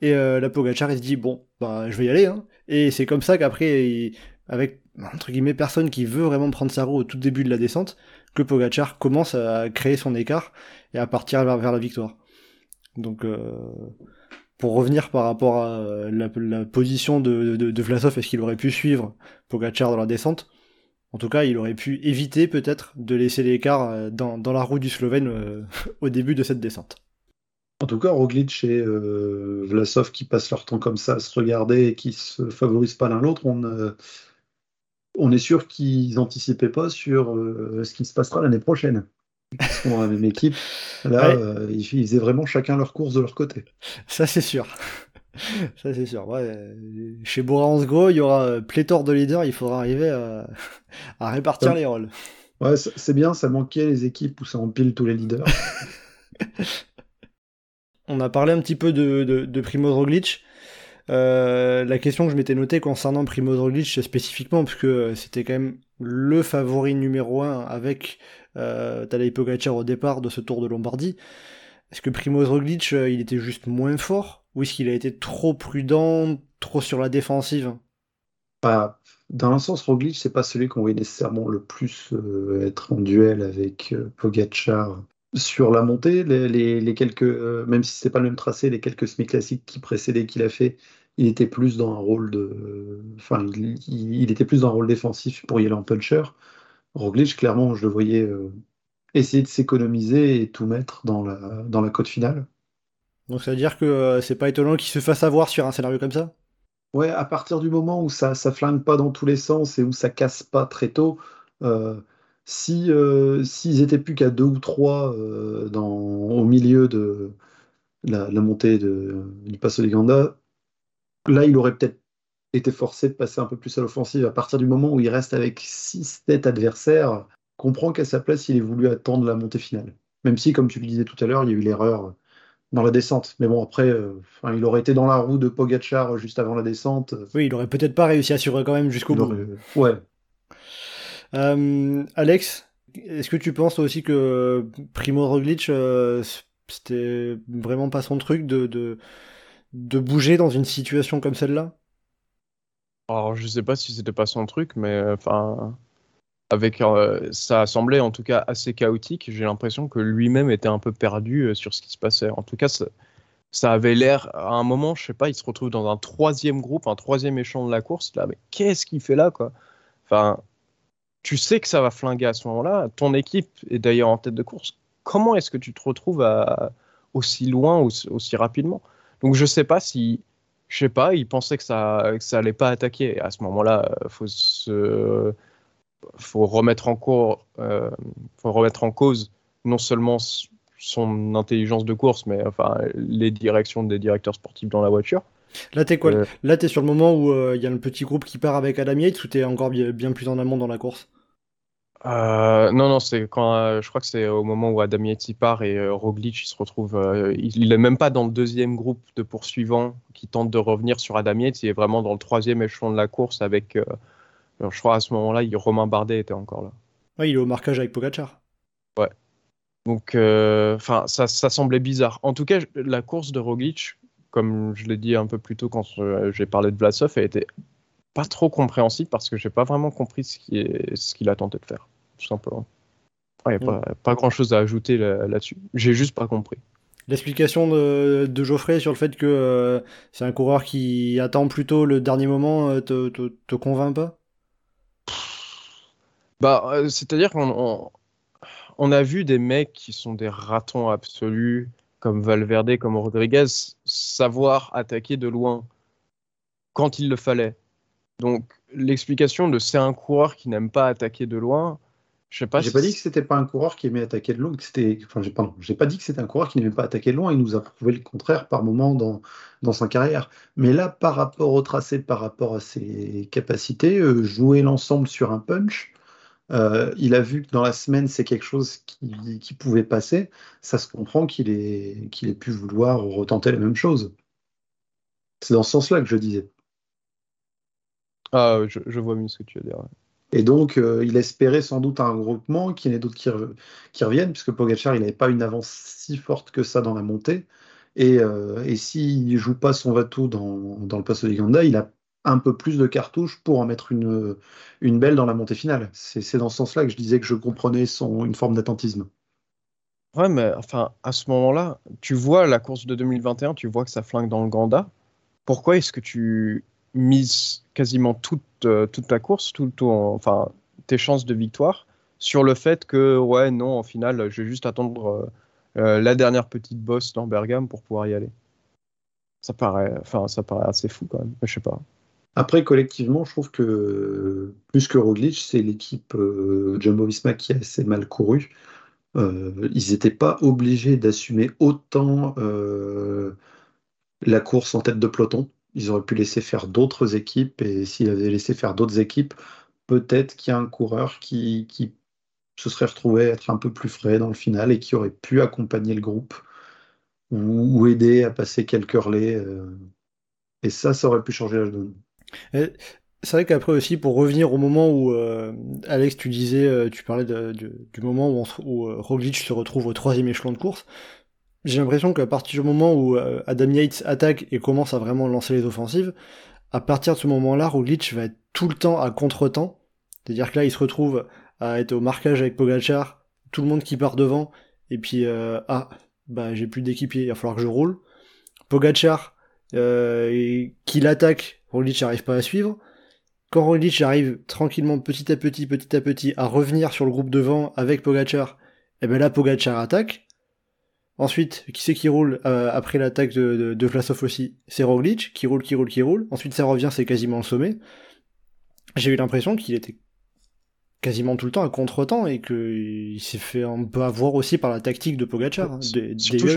Et euh, la Pogachar, il se dit bon, bah je vais y aller. Hein. Et c'est comme ça qu'après, avec entre guillemets personne qui veut vraiment prendre sa roue au tout début de la descente, que Pogachar commence à créer son écart et à partir vers, la victoire. Donc euh, pour revenir par rapport à euh, la, position de, Vlasov, est-ce qu'il aurait pu suivre Pogachar dans la descente? En tout cas, il aurait pu éviter peut-être de laisser l'écart euh, dans, dans la roue du Slovène au début de cette descente. En tout cas, Roglic et Vlasov qui passent leur temps comme ça à se regarder et qui se favorisent pas l'un l'autre, on, on est sûr qu'ils n'anticipaient pas sur euh, ce qui se passera l'année prochaine. Ils seront dans la même équipe. Là, Ouais. euh, ils, ils faisaient vraiment chacun leur course de leur côté. Ça c'est sûr. Ça c'est sûr. Ouais, euh, chez Bora Hansgrohe, il y aura euh, pléthore de leaders, il faudra arriver à, à répartir Ouais. les rôles. Ouais, c'est bien, ça manquait les équipes où ça empile tous les leaders. On a parlé un petit peu de, de, de Primoz Roglic. Euh, la question que je m'étais notée concernant Primoz Roglic spécifiquement, parce que c'était quand même le favori numéro un avec euh, Tadej Pogacar au départ de ce Tour de Lombardie. Est-ce que Primoz Roglic, euh, il était juste moins fort? Ou est-ce qu'il a été trop prudent, trop sur la défensive? Dans un sens, Roglic, c'est pas celui qu'on voyait nécessairement le plus euh, être en duel avec euh, Pogacar sur la montée. Les, quelques, même si c'est pas le même tracé, les quelques semi classiques qui précédaient qu'il a fait, il était plus dans un rôle de, enfin, il, était plus dans un rôle défensif pour y aller en puncher. Roglic, clairement, je le voyais euh, essayer de s'économiser et tout mettre dans la, dans la côte finale. Donc ça veut dire que euh, c'est pas étonnant qu'il se fasse avoir sur un scénario comme ça? Ouais, à partir du moment où ça ça flingue pas dans tous les sens et où ça casse pas très tôt, Euh, si euh, s'ils étaient plus qu'à deux ou trois dans, au milieu de la, la montée de, du Passo de Ganda, là, il aurait peut-être été forcé de passer un peu plus à l'offensive. À partir du moment où il reste avec six têtes adversaires, comprend qu'à sa place, il ait voulu attendre la montée finale. Même si, comme tu le disais tout à l'heure, il y a eu l'erreur dans la descente. Mais bon, après, euh, enfin, il aurait été dans la roue de Pogachar juste avant la descente. Oui, il aurait peut-être pas réussi à suivre quand même jusqu'au bout. aurait- Ouais. Euh, Alex, est-ce que tu penses aussi que Primo Roglic, euh, c'était vraiment pas son truc de, de, de bouger dans une situation comme celle-là? Alors, je sais pas si c'était pas son truc, mais euh, enfin, avec euh, ça semblait en tout cas assez chaotique. J'ai l'impression que lui-même était un peu perdu euh, sur ce qui se passait. En tout cas, ça, avait l'air à un moment, je sais pas, il se retrouve dans un troisième groupe, un troisième échelon de la course. Là, mais qu'est-ce qu'il fait là, quoi? Enfin, tu sais que ça va flinguer à ce moment-là. Ton équipe est d'ailleurs en tête de course. Comment est-ce que tu te retrouves aussi loin, aussi rapidement? Donc, je sais pas si je sais pas, il pensait que ça, que ça allait pas attaquer. Et à ce moment-là, euh, faut se, faut remettre en cours, euh, faut remettre en cause non seulement son intelligence de course, mais enfin les directions des directeurs sportifs dans la voiture. Là, t'es quoi? Euh. Là, t'es sur le moment où euh, il y a le petit groupe qui part avec Adam Yates ou t'es encore bien plus en amont dans la course? Euh, non, non, c'est quand euh, je crois que c'est au moment où Adam part et euh, Roglic il se retrouve, il, il est même pas dans le deuxième groupe de poursuivants qui tentent de revenir sur Adam il est vraiment dans le troisième échelon de la course avec, alors, je crois à ce moment-là, Romain Bardet était encore là. Ouais, il est au marquage avec Pogachar. Donc, euh, enfin, ça, ça semblait bizarre. En tout cas, la course de Roglic, comme je l'ai dit un peu plus tôt quand j'ai parlé de Vlasov, elle était pas trop compréhensible parce que j'ai pas vraiment compris ce qu'il a tenté de faire, tout simplement. Il n'y a pas, pas grand chose à ajouter là- là-dessus. J'ai juste pas compris. L'explication de, de Geoffrey sur le fait que euh, c'est un coureur qui attend plutôt le dernier moment euh, te, te, te convainc pas? Bah, euh, c'est-à-dire qu'on on, on a vu des mecs qui sont des ratons absolus, comme Valverde, comme Rodriguez, savoir attaquer de loin quand il le fallait. Donc, l'explication de c'est un coureur qui n'aime pas attaquer de loin, je sais pas J'ai si pas dit que c'était pas un coureur qui aimait attaquer de loin, que c'était. Enfin, j'ai pardon, j'ai pas dit que c'était un coureur qui n'aimait pas attaquer de loin. Il nous a prouvé le contraire par moment dans, dans sa carrière. Mais là, par rapport au tracé, par rapport à ses capacités, euh, jouer l'ensemble sur un punch, euh, il a vu que dans la semaine, c'est quelque chose qui, qui pouvait passer. Ça se comprend qu'il ait, qu'il ait pu vouloir retenter la même chose. C'est dans ce sens-là que je disais. Ah, je, je vois mieux ce que tu veux dire. ouais. Et donc, euh, il espérait sans doute un regroupement, qu'il y en ait d'autres qui, re- qui reviennent, puisque Pogacar, il n'avait pas une avance si forte que ça dans la montée. Et, euh, et s'il ne joue pas son Vatou dans, dans le Passo Ganda, il a un peu plus de cartouches pour en mettre une, une belle dans la montée finale. C'est c'est dans ce sens-là que je disais que je comprenais son, une forme d'attentisme. Ouais, mais enfin, à ce moment-là, tu vois la course de 2021, tu vois que ça flingue dans le Ganda. Pourquoi est-ce que tu mises quasiment toute, euh, toute ta course, tout, tout en- enfin, tes chances de victoire, sur le fait que, ouais, non, en finale, je vais juste attendre euh, euh, la dernière petite bosse dans Bergame pour pouvoir y aller. Ça paraît, enfin, ça paraît assez fou quand même, je sais pas. Après, collectivement, je trouve que plus que Roglic, c'est l'équipe euh, Jumbo-Visma qui a assez mal couru. Ils n'étaient pas obligés d'assumer autant la course en tête de peloton. Ils auraient pu laisser faire d'autres équipes et s'ils avaient laissé faire d'autres équipes, peut-être qu'il y a un coureur qui, qui se serait retrouvé être un peu plus frais dans le final et qui aurait pu accompagner le groupe ou, aider à passer quelques relais. euh, et ça, ça aurait pu changer la donne. C'est vrai qu'après aussi, pour revenir au moment où, euh, Alex, tu disais, euh, tu parlais du, moment où, Roglic se retrouve au troisième échelon de course, j'ai l'impression qu'à partir du moment où euh, Adam Yates attaque et commence à vraiment lancer les offensives, à partir de ce moment-là, Roglic va être tout le temps à contre-temps. C'est-à-dire que là, il se retrouve à être au marquage avec Pogachar, tout le monde qui part devant, et puis, euh, ah, bah j'ai plus d'équipier, il va falloir que je roule. Pogachar, euh, qui l'attaque, Roglic n'arrive pas à suivre. Quand Roglic arrive tranquillement, petit à petit, petit à petit, à revenir sur le groupe devant avec Pogachar, et ben là, Pogachar attaque. Ensuite, qui c'est qui roule euh, après l'attaque de, de, de Vlasov aussi C'est Roglic, qui roule, qui roule, qui roule. Ensuite, ça revient, c'est quasiment le sommet. J'ai eu l'impression qu'il était quasiment tout le temps à contre-temps et qu'il s'est fait un peu avoir aussi par la tactique de Pogacar. Hein, Surtout,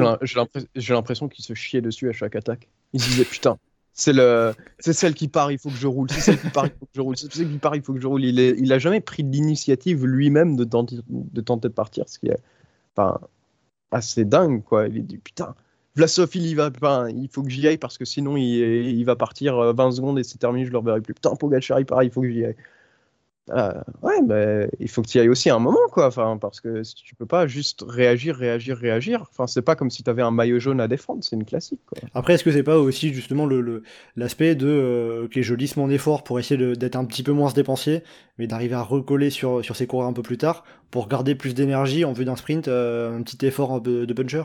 j'ai l'impression qu'il se chiait dessus à chaque attaque. Il se disait putain, c'est le, c'est celle qui part, il faut que je roule. C'est celle qui part, il faut que je roule. C'est celle qui part, il faut que je roule. Il, est, il a jamais pris l'initiative lui-même de tenter, de tenter de partir, ce qui est, enfin, assez dingue quoi. Il dit putain, Vlasov il y va, enfin, il faut que j'y aille parce que sinon il, va partir 20 euh, secondes et c'est terminé, je le reverrai plus. Putain, Pogacar il part, il faut que j'y aille. Euh, ouais, mais il faut que tu y ailles aussi à un moment, quoi. Enfin, parce que tu peux pas juste réagir, réagir, réagir. Enfin, c'est pas comme si tu avais un maillot jaune à défendre, c'est une classique. Quoi. Après, est-ce que c'est pas aussi justement le, l'aspect de euh, ok, je lisse mon effort pour essayer d'être un petit peu moins dépensier, mais d'arriver à recoller sur, sur ses coureurs un peu plus tard pour garder plus d'énergie en vue d'un sprint, euh, un petit effort de puncher?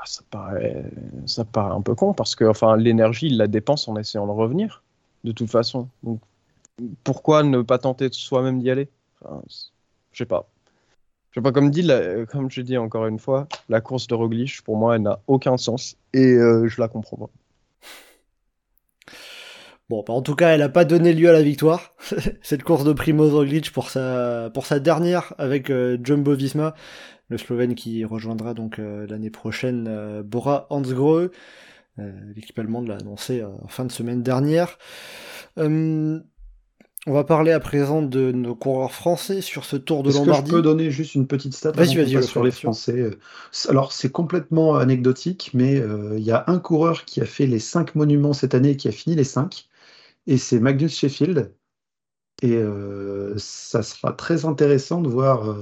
Ah, ça paraît, ça paraît un peu con parce que enfin, l'énergie, il la dépense en essayant de revenir de toute façon. Donc pourquoi ne pas tenter soi-même d'y aller? Je sais pas. Je sais pas, comme, dit, comme je dis encore une fois, la course de Roglic, pour moi, elle n'a aucun sens et euh, je la comprends pas. Bon, bah, en tout cas, elle n'a pas donné lieu à la victoire. Cette course de Primoz Roglic pour sa, pour sa dernière avec euh, Jumbo Visma, le Slovène qui rejoindra donc euh, l'année prochaine Bora Hansgrohe. L'équipe allemande l'a annoncé en fin de semaine dernière. On va parler à présent de nos coureurs français sur ce Tour de Lombardie. Que je peux donner juste une petite stat sur les Français. Euh, alors c'est complètement anecdotique, mais euh, il y a un coureur qui a fait les cinq monuments cette année et qui a fini les cinq, et c'est Magnus Sheffield. Et euh, ça sera très intéressant de voir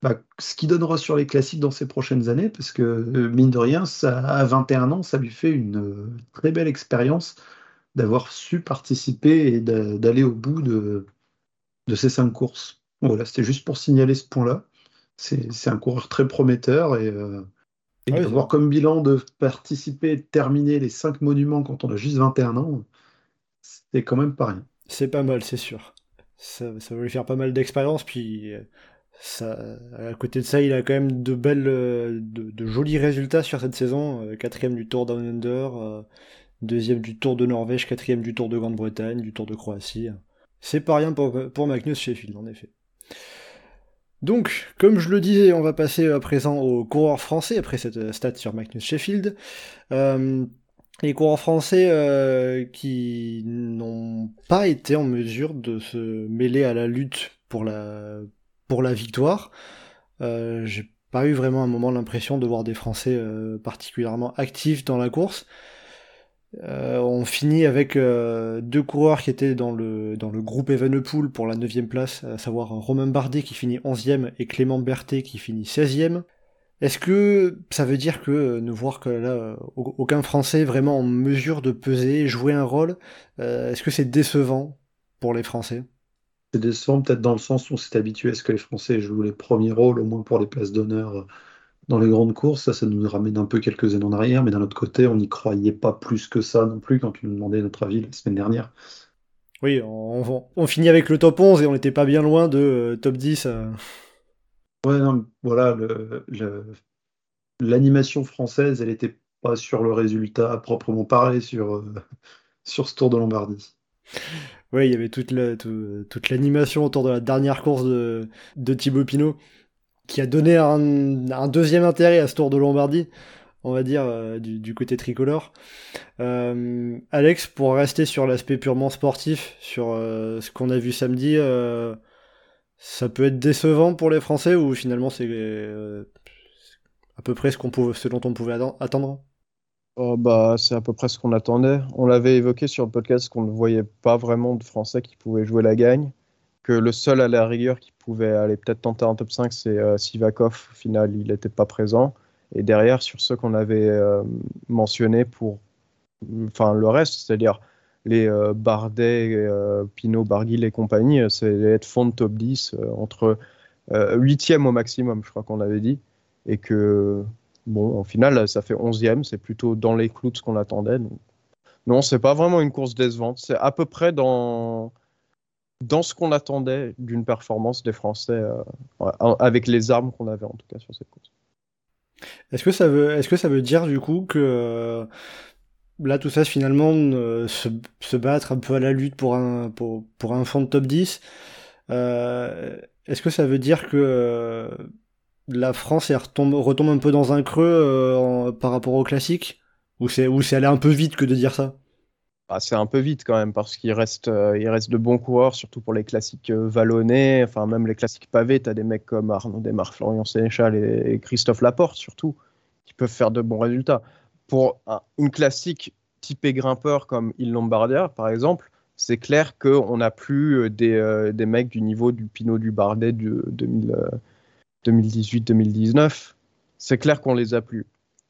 bah, ce qu'il donnera sur les classiques dans ces prochaines années, parce que mine de rien, ça, à 21 ans, ça lui fait une très belle expérience d'avoir su participer et d'aller au bout de, de ces cinq courses. Voilà, c'était juste pour signaler ce point-là. C'est un coureur très prometteur et, euh, d'avoir comme bilan de participer et de terminer les cinq monuments quand on a juste 21 ans, c'est quand même pas rien. C'est pas mal, c'est sûr. Ça, ça, va lui faire pas mal d'expérience, puis ça, à côté de ça, il a quand même de belles, de, de jolis résultats sur cette saison. Euh, quatrième du Tour Down Under, euh, deuxième du Tour de Norvège, quatrième du Tour de Grande-Bretagne, du Tour de Croatie. C'est pas rien pour, pour Magnus Sheffield, en effet. Donc, comme je le disais, on va passer à présent aux coureurs français, après cette stat sur Magnus Sheffield. Euh, les coureurs français euh, qui n'ont pas été en mesure de se mêler à la lutte pour la, pour la victoire. Euh, j'ai pas eu vraiment un moment l'impression de voir des Français particulièrement actifs dans la course. Euh, on finit avec euh, deux coureurs qui étaient dans le, dans le groupe Evenepoel pour la 9 place, à savoir Romain Bardet qui finit 11e et Clément Berthet qui finit 16e. Est-ce que ça veut dire que euh, ne voir là aucun Français vraiment en mesure de peser, jouer un rôle, est-ce que c'est décevant pour les Français? C'est décevant peut-être dans le sens où on s'est habitué à ce que les Français jouent les premiers rôles, au moins pour les places d'honneur dans les grandes courses, ça, ça nous ramène un peu quelques années en arrière, mais d'un autre côté, on n'y croyait pas plus que ça non plus quand tu nous demandais notre avis la semaine dernière. Oui, on, on, finit avec le top 11 et on n'était pas bien loin de euh, top 10. Euh. Ouais, non, voilà, l'animation française, elle n'était pas sur le résultat à proprement parler sur, euh, sur ce Tour de Lombardie. Oui, il y avait toute l'animation autour de la dernière course de, de Thibaut Pinot qui a donné un, deuxième intérêt à ce Tour de Lombardie, on va dire, euh, du, côté tricolore. Euh, Alex, pour rester sur l'aspect purement sportif, sur euh, ce qu'on a vu samedi, ça peut être décevant pour les Français ou finalement c'est à peu près ce, qu'on pouvait, ce dont on pouvait attendre? Oh bah, C'est à peu près ce qu'on attendait. On l'avait évoqué sur le podcast qu'on ne voyait pas vraiment de Français qui pouvaient jouer la gagne que le seul à la rigueur qui pouvait aller peut-être tenter un top 5, c'est euh, Sivakov. Au final, il n'était pas présent. Et derrière, sur ceux qu'on avait euh, mentionnés pour enfin, le reste, c'est-à-dire les euh, Bardet, Pinot, Barguil et compagnie, c'est être fond de top 10 entre 8e au maximum, je crois qu'on avait dit. Et que, bon, au final, ça fait 11e, c'est plutôt dans les clous ce qu'on attendait. Donc... Non, c'est pas vraiment une course décevante. C'est à peu près dans dans ce qu'on attendait d'une performance des Français euh, avec les armes qu'on avait en tout cas sur cette course. Est-ce que ça veut, dire du coup que là, tout ça, finalement, euh, se, battre un peu à la lutte pour un, fond de top 10, euh, est-ce que ça veut dire que euh, la France retombe, retombe un peu dans un creux euh, par rapport au classique? Ou c'est allé un peu vite que de dire ça? Bah, c'est un peu vite quand même parce qu'il reste, euh, de bons coureurs, surtout pour les classiques euh, vallonnés, enfin même les classiques pavés. Tu as des mecs comme Arnaud Desmar, Florian Sénéchal et, Christophe Laporte surtout qui peuvent faire de bons résultats. Pour une classique typée grimpeur comme Il Lombardia par exemple, c'est clair qu'on n'a plus euh, des, des, mecs du niveau du Pinot du Bardet de 2018-2019. C'est clair qu'on les a plus.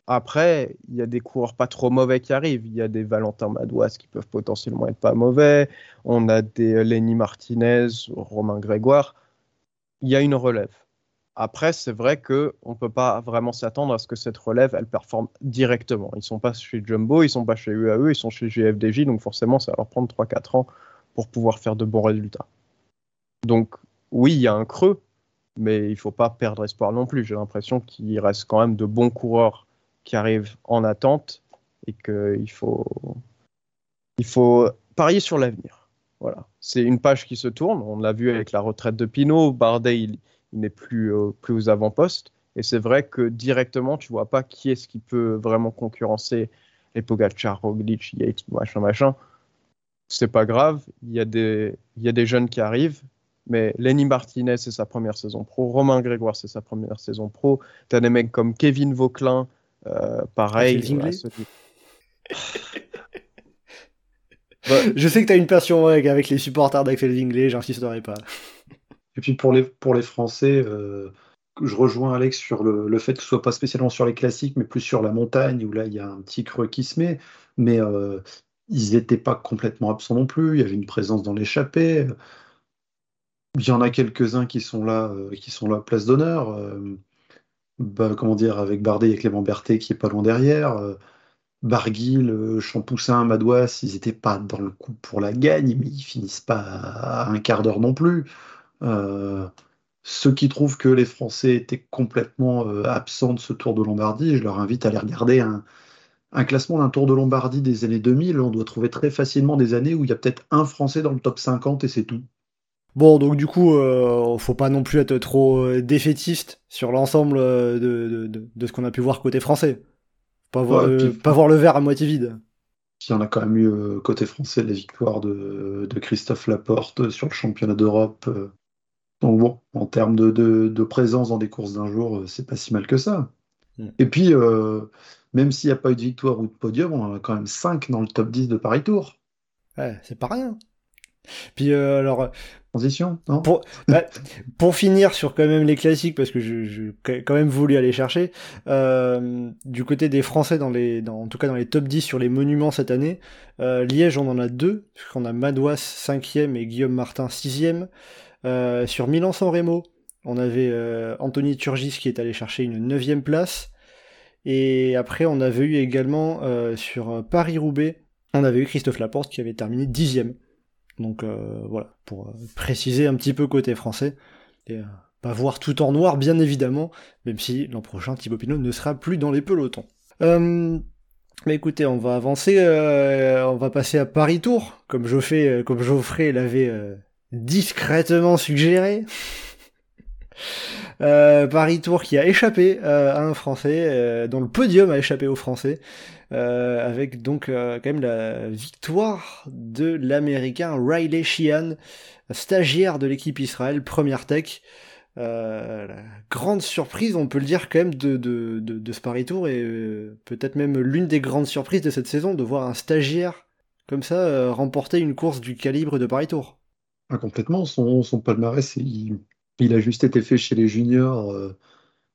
Après, il y a des coureurs pas trop mauvais qui arrivent. Il y a des Valentin Madouas qui peuvent potentiellement être pas mauvais. On a des Lenny Martinez, Romain Grégoire. Il y a une relève. Après, c'est vrai qu'on ne peut pas vraiment s'attendre à ce que cette relève, elle performe directement. Ils ne sont pas chez Jumbo, ils ne sont pas chez UAE, ils sont chez GFDJ, donc forcément, ça va leur prendre 3-4 ans pour pouvoir faire de bons résultats. Donc, oui, il y a un creux, mais il ne faut pas perdre espoir non plus. J'ai l'impression qu'il reste quand même de bons coureurs qui arrive en attente et qu'il faut, il faut parier sur l'avenir. Voilà. C'est une page qui se tourne. On l'a vu avec la retraite de Pinot. Bardet, il, n'est plus, euh, plus aux avant-postes. Et c'est vrai que directement, tu vois pas qui est-ce qui peut vraiment concurrencer les Pogacar, Roglic, Yates, machin, machin. C'est pas grave. Il y, a des, y a des jeunes qui arrivent. Mais Lenny Martinez, c'est sa première saison pro. Romain Grégoire, c'est sa première saison pro. Tu as des mecs comme Kevin Euh, pareil. je sais que tu as une passion avec les supporters d'Axel Zingley, j'insisterai pas. Et puis pour les, pour les Français, euh, je rejoins Alex sur le, fait que ce soit pas spécialement sur les classiques, mais plus sur la montagne, où là il y a un petit creux qui se met. Mais euh, ils n'étaient pas complètement absents non plus, il y avait une présence dans l'échappée. Il y en a quelques-uns qui sont là, qui sont là place d'honneur bah, comment dire, avec Bardet et Clément Berthet qui est pas loin derrière. Euh, Barguil, euh, Champoussin, Madouas, ils n'étaient pas dans le coup pour la gagne, mais ils finissent pas à un quart d'heure non plus. Euh, ceux qui trouvent que les Français étaient complètement absents de ce Tour de Lombardie, je leur invite à aller regarder un, un classement d'un Tour de Lombardie des années 2000. On doit trouver très facilement des années où il y a peut-être un Français dans le top 50 et c'est tout. Bon, donc du coup, euh, faut pas non plus être trop euh, défaitiste sur l'ensemble euh, de, de, de, ce qu'on a pu voir côté français. Pas voir, le, pas voir le verre à moitié vide. Puis on a quand même eu côté français la victoire de, de Christophe Laporte sur le championnat d'Europe. donc bon, en termes de, de, présence dans des courses d'un jour, c'est pas si mal que ça. Mm. Et puis, même s'il n'y a pas eu de victoire ou de podium, on en a quand même 5 dans le top 10 de Paris Tour. Ouais, c'est pas rien. Puis euh, alors bah, pour finir sur quand même les classiques parce que je, quand même voulu aller chercher euh, du côté des Français dans les dans, en tout cas dans les top 10 sur les monuments cette année euh, Liège on en a deux on a Madouas 5e et Guillaume Martin 6e euh, sur Milan-San Remo on avait euh, Anthony Turgis qui est allé chercher une 9e place. Et après on avait eu également euh, sur Paris-Roubaix on avait eu Christophe Laporte qui avait terminé 10e donc euh, voilà, pour euh, préciser un petit peu côté français. Et euh, pas voir tout en noir, bien évidemment, même si l'an prochain, Thibaut Pinot ne sera plus dans les pelotons. mais écoutez, on va avancer, on va passer à Paris Tour, comme Geoffrey, comme Geoffrey l'avait discrètement suggéré. Paris Tour qui a échappé à un Français, dont le podium a échappé aux Français. Euh, avec donc euh, quand même la victoire de l'américain Riley Sheehan, stagiaire de l'équipe Israël, première tech. Euh, grande surprise, on peut le dire quand même, de, ce Paris Tour, et peut-être même l'une des grandes surprises de cette saison, de voir un stagiaire comme ça remporter une course du calibre de Paris Tour. Ah, complètement, son, son palmarès, il, il, a juste été fait chez les juniors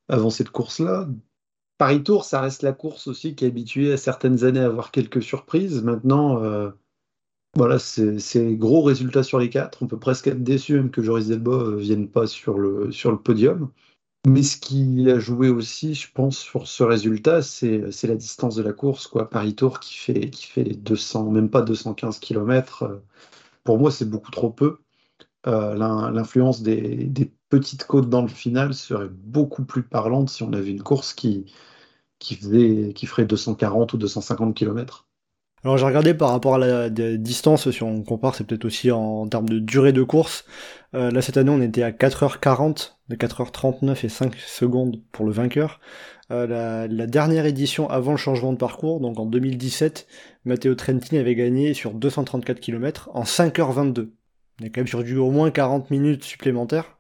avant cette course-là. Paris Tour, ça reste la course aussi qui est habituée à certaines années à avoir quelques surprises. Maintenant, euh, voilà, c'est gros résultats sur les quatre. On peut presque être déçu même que Joris Delbo ne euh, vienne pas sur le, sur le podium. Mais ce qui a joué aussi, je pense, sur ce résultat, c'est la distance de la course. Quoi. Paris Tour qui fait, qui fait 200, même pas 215 km. Euh, pour moi, c'est beaucoup trop peu. L'influence des, des, petites côtes dans le final serait beaucoup plus parlante si on avait une course qui, qui, faisait, qui ferait 240 ou 250 km. Alors j'ai regardé par rapport à la distance, si on compare, c'est peut-être aussi en, termes de durée de course. Euh, là cette année on était à 4h40, de 4h39 et 5 secondes pour le vainqueur. Euh, la, dernière édition avant le changement de parcours, donc en 2017, Matteo Trentin avait gagné sur 234 km en 5h22. On est quand même sur du au moins 40 minutes supplémentaires.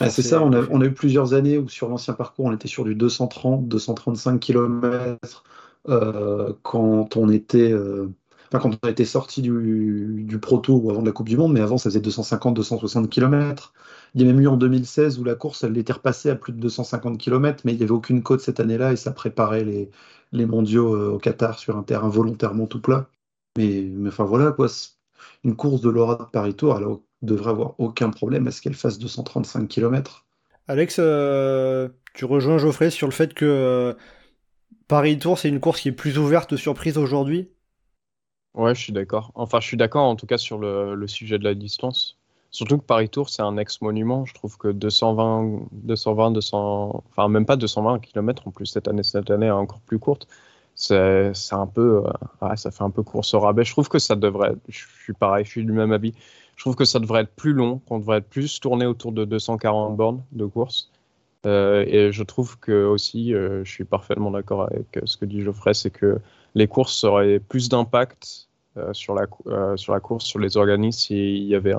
Ah, c'est ça, on a, on a, eu plusieurs années où sur l'ancien parcours on était sur du 230, 235 km euh, quand on était, euh, enfin, quand on était sorti du, du Pro Tour ou avant de la Coupe du Monde, mais avant ça faisait 250-260 km. Il y a même eu en 2016 où la course elle était repassée à plus de 250 km, mais il n'y avait aucune côte cette année-là et ça préparait les, les mondiaux euh, au Qatar sur un terrain volontairement tout plat. Mais, mais enfin voilà quoi, une course de Laura de Paris Tour, elle devrait avoir aucun problème à ce qu'elle fasse 235 km. Alex, tu rejoins Geoffrey sur le fait que Paris Tour, c'est une course qui est plus ouverte surprise aujourd'hui? Ouais, je suis d'accord. Enfin, je suis d'accord en tout cas sur le, sujet de la distance. Surtout que Paris Tour, c'est un ex-monument. Je trouve que 220, 220, 200, enfin même pas 220 km en plus cette année, cette année est encore plus courte. C'est un peu, euh, ça fait un peu course au rabais. Je trouve que ça devrait, je suis pareil, je suis du même avis. Je trouve que ça devrait être plus long, qu'on devrait être plus tourné autour de 240 bornes de course. Euh, et je trouve que aussi, euh, je suis parfaitement d'accord avec ce que dit Geoffrey, c'est que les courses auraient plus d'impact sur, la, sur la course, sur les organismes, s'il y avait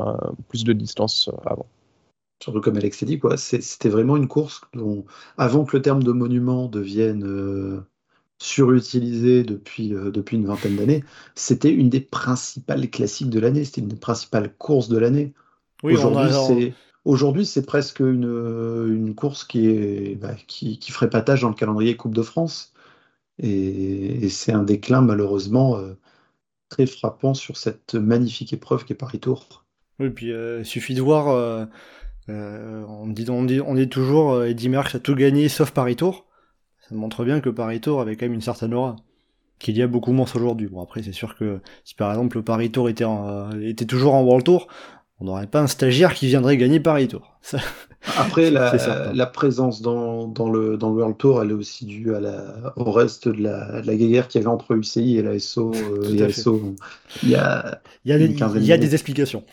plus de distance avant. Surtout comme Alex a dit, c'était vraiment une course dont, avant que le terme de monument devienne surutilisé depuis, depuis une vingtaine d'années, c'était une des principales classiques de l'année, c'était une des principales courses de l'année. Oui, Aujourd'hui, c'est Aujourd'hui, c'est presque une, une, course qui, est, bah, qui, qui, ferait patage dans le calendrier Coupe de France. Et, c'est un déclin, malheureusement, euh, très frappant sur cette magnifique épreuve qui est Paris Tour. Oui, puis euh, il suffit de voir. Euh, on, dit, on, dit, on dit toujours Eddie Merckx a tout gagné sauf Paris Tour. Ça montre bien que Paris Tour avait quand même une certaine aura qu'il y a beaucoup moins aujourd'hui. Bon après c'est sûr que si par exemple le Paris Tour était, était toujours en World Tour, on n'aurait pas un stagiaire qui viendrait gagner Paris Tour. Après, la, présence dans, le, dans le World Tour, elle est aussi due à la, au reste de la, de la guerre qu'il y avait entre UCI et la SO. Euh, il, y a, il, y a, des, il y a des explications.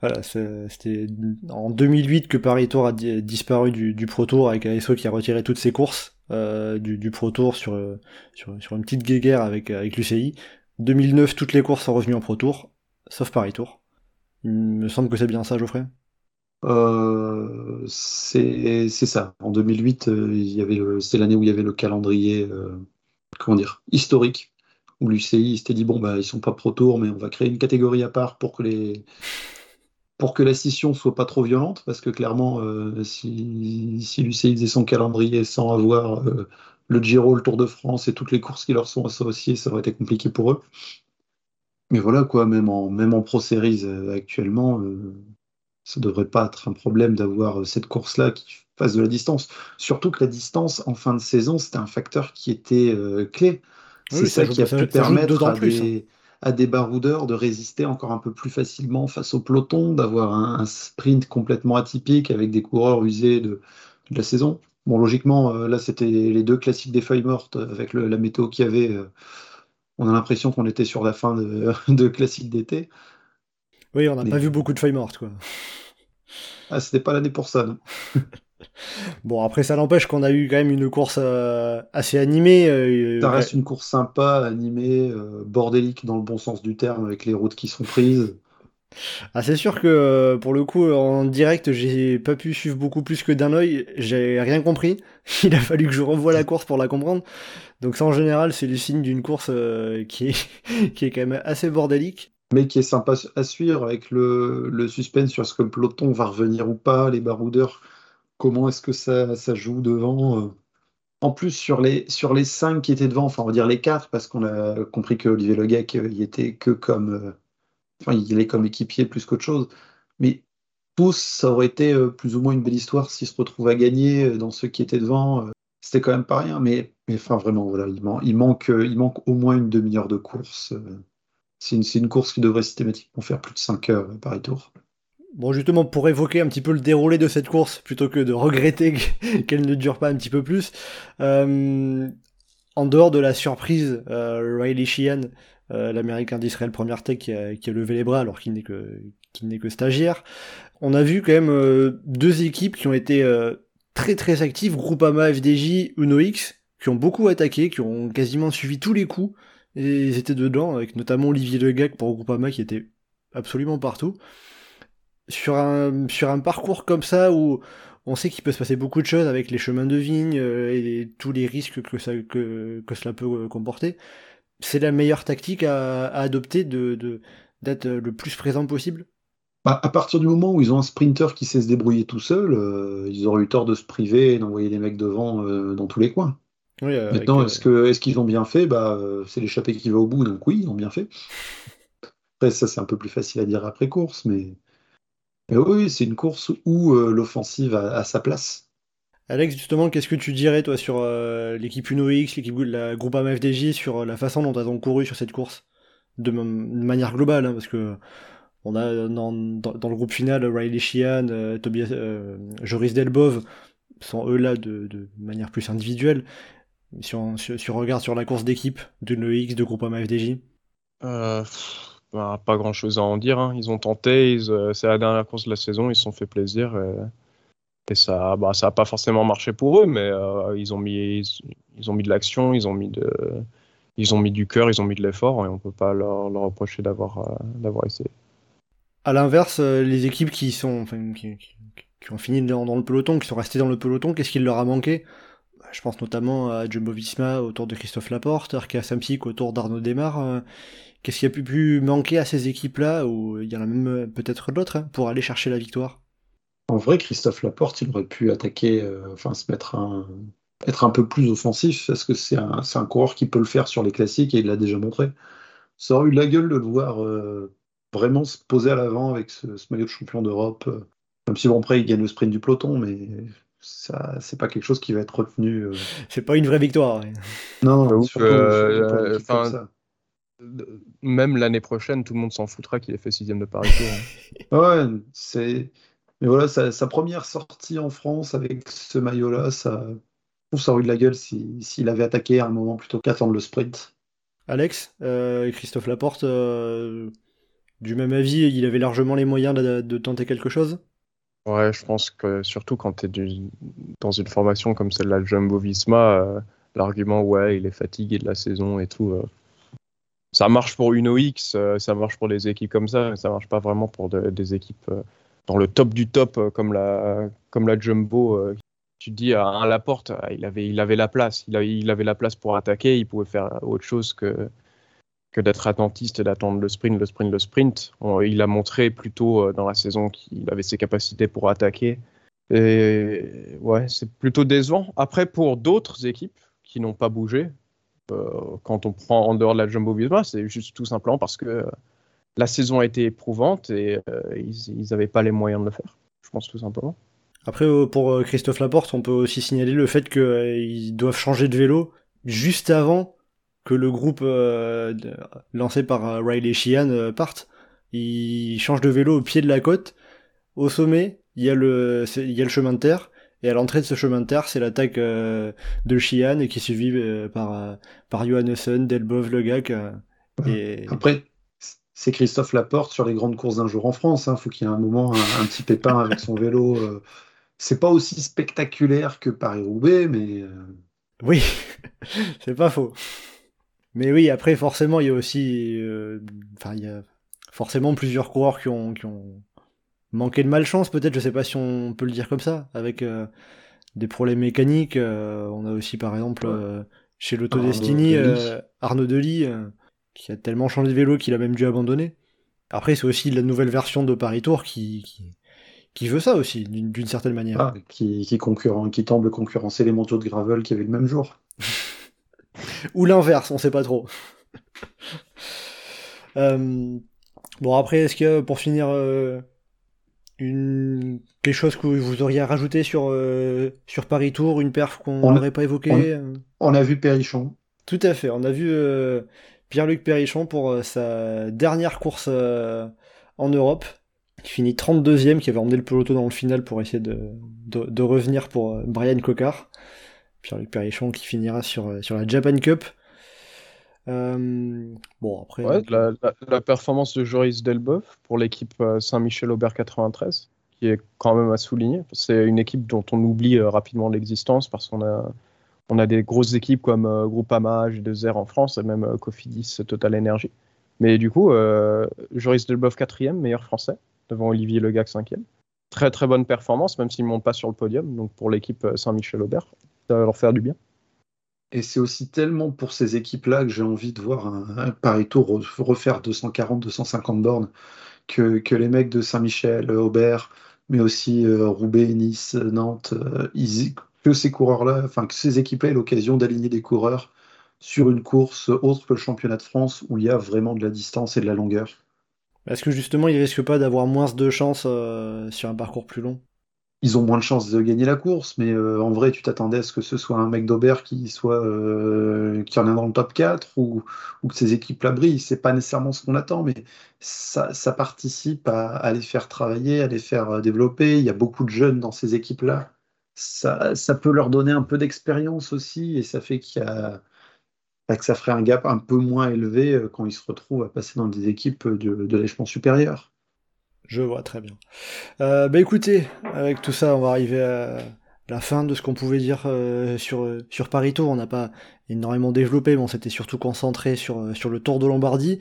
Voilà, c'était en 2008 que Paris Tour a disparu du, Pro Tour avec ASO qui a retiré toutes ses courses euh, du, Pro Tour sur, une petite guéguerre avec, avec l'UCI. 2009, toutes les courses sont revenues en Pro Tour, sauf Paris Tour. Il me semble que c'est bien ça, Geoffrey? Euh, c'est ça. En 2008, euh, c'est l'année où il y avait le calendrier, euh, comment dire, historique, où l'UCI s'était dit bon bah ils sont pas pro tour, mais on va créer une catégorie à part pour que les pour que la scission soit pas trop violente, parce que clairement, si, si l'UCI faisait son calendrier sans avoir le Giro, le Tour de France et toutes les courses qui leur sont associées, ça aurait été compliqué pour eux. Mais voilà, quoi, même en, même en Pro Series euh, actuellement, euh, ça devrait pas être un problème d'avoir euh, cette course-là qui fasse de la distance. Surtout que la distance en fin de saison, c'était un facteur qui était clé. C'est ça, qui a pu permettre à, des, hein. À des baroudeurs de résister encore un peu plus facilement face au peloton, d'avoir un, sprint complètement atypique avec des coureurs usés de, de la saison. Bon, logiquement, là, c'était les deux classiques des feuilles mortes avec la météo qu'il y avait on a l'impression qu'on était sur la fin de, de classique d'été. Oui, on n'a pas vu beaucoup de feuilles mortes, quoi. Ah, c'était pas l'année pour ça, non Bon, après, ça n'empêche qu'on a eu quand même une course euh, assez animée. Euh, ça reste une course sympa, animée, euh, bordélique dans le bon sens du terme, avec les routes qui sont prises. Ah, c'est sûr que pour le coup, en direct, j'ai pas pu suivre beaucoup plus que d'un œil. J'ai rien compris. Il a fallu que je revoie la course pour la comprendre. Donc ça en général c'est le signe d'une course euh, qui, est, qui est quand même assez bordélique. Mais qui est sympa à suivre avec le, le suspense sur ce que le peloton va revenir ou pas, les baroudeurs, comment est-ce que ça, joue devant. Euh. En plus sur les, sur cinq qui étaient devant, enfin on va dire les quatre, parce qu'on a compris que Olivier Legac euh, il était que comme enfin il est comme équipier plus qu'autre chose. Mais tous, ça aurait été plus ou moins une belle histoire s'ils se retrouvent à gagner dans ceux qui étaient devant c'était quand même pas rien. Mais, mais vraiment, il, manque, euh, il manque au moins une demi-heure de course. Euh. C'est une, une, course qui devrait systématiquement faire plus de 5 heures euh, par tour. Bon, justement, pour évoquer un petit peu le déroulé de cette course, plutôt que de regretter qu'elle ne dure pas un petit peu plus, en dehors de la surprise, Riley Sheehan l'américain d'Israël Première Tech qui a, levé les bras alors qu'il n'est que, qu'il n'est que stagiaire. On a vu quand même deux équipes qui ont été très très actives, Groupama, FDJ, UnoX, qui ont beaucoup attaqué, qui ont quasiment suivi tous les coups, et ils étaient dedans, avec notamment Olivier Legac pour Groupama qui était absolument partout. Sur un, sur un parcours comme ça où on sait qu'il peut se passer beaucoup de choses avec les chemins de vigne euh, et tous les risques que, ça, que, que cela peut euh, comporter, c'est la meilleure tactique à, adopter de, d'être le plus présent possible bah, à partir du moment où ils ont un sprinter qui sait se débrouiller tout seul, euh, ils auraient eu tort de se priver et d'envoyer des mecs devant dans tous les coins. Maintenant, est-ce que est-ce qu'ils ont bien fait? Bah, c'est l'échappée qui va au bout, donc oui, ils ont bien fait. Après, ça c'est un peu plus facile à dire après course, mais, oui, c'est une course où l'offensive a, sa place. Alex, justement, qu'est-ce que tu dirais toi sur l'équipe Uno X, l'équipe de la groupe AMFDJ, sur la façon dont elles ont couru sur cette course? De, manière globale, hein, parce que on a dans, le groupe final Riley Sheehan, Tobias, Joris Delbov sont eux là de, de manière plus individuelle. Si on, regarde sur la course d'équipe de l'EX de Groupama FDJ euh, bah, Pas grand chose à en dire. Hein. Ils ont tenté, euh, c'est la dernière course de la saison, ils se sont fait plaisir. Et, ça bah, ça n'a pas forcément marché pour eux, mais euh, ils, ont mis, ils, ont mis de l'action, ils, ont mis ils ont mis du cœur, ils ont mis de l'effort, et on ne peut pas leur, leur reprocher d'avoir essayé. À l'inverse, les équipes qui, sont, qui, ont fini dans, le peloton, qui sont restées dans le peloton, qu'est-ce qui leur a manqué? Je pense notamment à Jumbo Visma autour de Christophe Laporte, Arkea Samsic autour d'Arnaud Desmar. Euh, qu'est-ce qui a pu, manquer à ces équipes-là, ou il y en a même euh, peut-être d'autres, hein, pour aller chercher la victoire? En vrai, Christophe Laporte, il aurait pu attaquer, euh, enfin se mettre un, être un peu plus offensif, parce que c'est un, un, coureur qui peut le faire sur les classiques et il l'a déjà montré. Ça aurait eu la gueule de le voir vraiment se poser à l'avant avec ce, ce, maillot de champion d'Europe. Même si bon, après, il gagne le sprint du peloton, mais ça c'est pas quelque chose qui va être retenu. Euh. C'est pas une vraie victoire. Non, surtout, euh, même l'année prochaine, tout le monde s'en foutra qu'il ait fait sixième de Paris Tour. Hein. ouais, c'est. Mais voilà, sa, première sortie en France avec ce maillot-là, ça, ça aurait eu de la gueule s'il avait attaqué à un moment plutôt qu'attendre le sprint. Alex euh, et Christophe Laporte, du même avis, il avait largement les moyens de tenter quelque chose? Ouais, je pense que surtout quand tu es dans une formation comme celle-là de Jumbo Visma, euh, l'argument ouais, il est fatigué de la saison et tout, euh, ça marche pour une OX, euh, ça marche pour des équipes comme ça, mais ça marche pas vraiment pour des équipes dans le top du top comme la, comme la Jumbo. tu te dis à un Laporte, il avait, il avait la place, il, avait la place pour attaquer, il pouvait faire autre chose que que d'être attentiste d'attendre le sprint, le sprint, le sprint. il a montré plutôt euh, dans la saison qu'il avait ses capacités pour attaquer. Ouais, c'est plutôt décevant. Après, pour d'autres équipes qui n'ont pas bougé, euh, quand on prend en dehors de la Jumbo Visma, c'est juste tout simplement parce que la saison a été éprouvante et euh, ils n'avaient pas les moyens de le faire. Je pense tout simplement. Après, pour Christophe Laporte, on peut aussi signaler le fait qu'ils doivent changer de vélo juste avant que le groupe euh, lancé par euh, Riley Sheehan euh, parte. Il change de vélo au pied de la côte. Au sommet, il y a le chemin de terre. Et à l'entrée de ce chemin de terre, c'est l'attaque de Sheehan et qui est suivie par, par Johannessen, Delbov, Le Gac. et... Après, c'est Christophe Laporte sur les grandes courses d'un jour en France. Il hein. faut qu'il y ait un moment, un, petit pépin avec son vélo. C'est pas aussi spectaculaire que Paris-Roubaix, mais. Oui, c'est pas faux. Mais oui, après, forcément, il y a aussi. Euh, enfin, il y a forcément plusieurs coureurs qui ont, qui ont manqué de malchance, peut-être, je sais pas si on peut le dire comme ça, avec euh, des problèmes mécaniques. Euh, on a aussi, par exemple, chez l'Autodestiny, Arnaud Delis, qui a tellement changé de vélo qu'il a même dû abandonner. Après, c'est aussi la nouvelle version de Paris Tour qui, qui, veut ça aussi, d'une certaine manière. Ah, qui, qui, concurrent, qui tente de concurrencer les manteaux de gravel qui avaient le même jour. Ou l'inverse, on sait pas trop. Euh, bon, après, est-ce que pour finir, euh, une... quelque chose que vous auriez à rajouter sur, euh, sur Paris Tour, une perf qu'on n'aurait pas évoquée on... a vu Perrichon. Tout à fait, on a vu Pierre-Luc Perrichon pour sa dernière course en Europe, qui finit 32ème, qui avait emmené le peloton dans le final pour essayer de, de, de revenir pour Brian Cocard. Pierre-Luc Perrichon qui finira sur, sur la Japan Cup. Bon, après. la, performance de Joris Delboeuf pour l'équipe Saint-Michel-Aubert 93, qui est quand même à souligner. C'est une équipe dont on oublie rapidement l'existence parce qu'on a, on a des grosses équipes comme Groupama, G2R en France et même Cofidis Total Energy. Mais du coup, Joris Delboeuf 4 meilleur français, devant Olivier Legac 5 Très très bonne performance, même s'ils ne montent pas sur le podium. Donc pour l'équipe Saint-Michel-Aubert, ça va leur faire du bien. Et c'est aussi tellement pour ces équipes-là que j'ai envie de voir un, Paris Tour refaire 240-250 bornes que, les mecs de Saint-Michel, Aubert, mais aussi euh, Roubaix, Nice, Nantes, euh, que ces coureurs-là, enfin que ces équipes-là aient l'occasion d'aligner des coureurs sur une course autre que le championnat de France où il y a vraiment de la distance et de la longueur. Est-ce que justement ils risquent pas d'avoir moins de chance euh, sur un parcours plus long? Ils ont moins de chances de gagner la course, mais euh, en vrai, tu t'attendais à ce que ce soit un mec d'Aubert qui soit euh, qui en est dans le top 4 ou, que ses équipes la brillent. C'est pas nécessairement ce qu'on attend, mais ça, participe à, les faire travailler, à les faire euh, développer. Il y a beaucoup de jeunes dans ces équipes-là. Ça, peut leur donner un peu d'expérience aussi, et ça fait qu'il y a bah, que ça ferait un gap un peu moins élevé quand ils se retrouvent à passer dans des équipes de, de l'échelon supérieur. Je vois très bien. Euh, bah écoutez, avec tout ça, on va arriver à la fin de ce qu'on pouvait dire euh, sur, sur Paris Tour. On n'a pas énormément développé, mais on s'était surtout concentré sur, sur le Tour de Lombardie.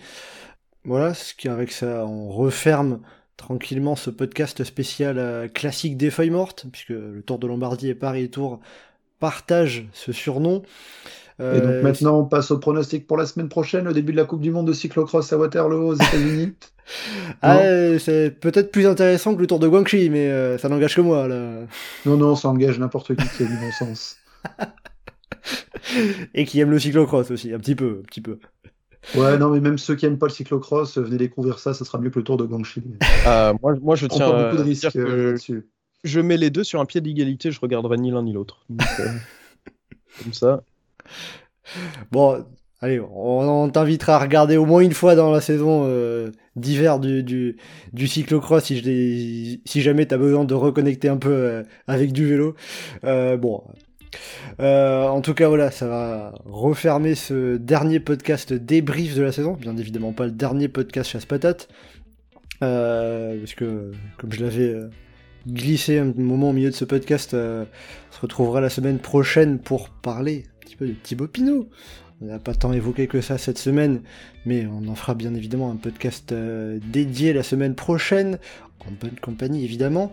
Voilà, ce qui avec ça, on referme tranquillement ce podcast spécial euh, classique des feuilles mortes, puisque le Tour de Lombardie et Paris Tour partagent ce surnom. Et donc maintenant, on passe au pronostic pour la semaine prochaine, au début de la Coupe du Monde de cyclocross à Waterloo aux États-Unis. ah, c'est peut-être plus intéressant que le Tour de Guangxi, mais euh, ça n'engage que moi. Là. Non, non, ça engage n'importe qui qui a du bon sens. Et qui aime le cyclocross aussi, un petit peu, un petit peu. Ouais, non, mais même ceux qui aiment pas le cyclocross, venez découvrir ça, ça sera mieux que le Tour de Guangxi. Euh, moi, moi, je tiens beaucoup de risques euh, Je mets les deux sur un pied d'égalité, je regarderai ni l'un ni l'autre. comme ça. Bon, allez, on, t'invitera à regarder au moins une fois dans la saison euh, d'hiver du, du, du, cyclocross si, jamais t'as besoin de reconnecter un peu euh, avec du vélo. Euh, bon. en tout cas, voilà, ça va refermer ce dernier podcast débrief de la saison. Bien évidemment, pas le dernier podcast chasse patate. parce que, comme je l'avais glissé un moment au milieu de ce podcast, on se retrouvera la semaine prochaine pour parler petit peu de Thibaut Pinot. On n'a pas tant évoqué que ça cette semaine, mais on en fera bien évidemment un podcast euh, dédié la semaine prochaine, en bonne compagnie évidemment.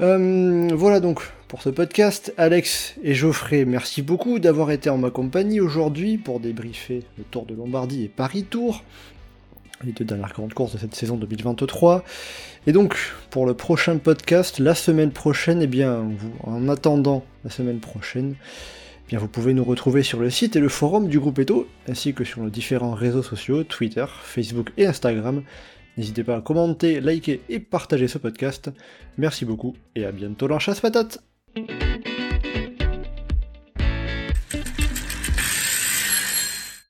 Euh, voilà donc pour ce podcast. Alex et Geoffrey, merci beaucoup d'avoir été en ma compagnie aujourd'hui pour débriefer le Tour de Lombardie et Paris Tour, les deux dernières grandes courses de cette saison 2023. Et donc, pour le prochain podcast, la semaine prochaine, eh bien, en attendant la semaine prochaine, vous pouvez nous retrouver sur le site et le forum du groupe Eto, ainsi que sur nos différents réseaux sociaux, Twitter, Facebook et Instagram. N'hésitez pas à commenter, liker et partager ce podcast. Merci beaucoup et à bientôt dans Chasse Patate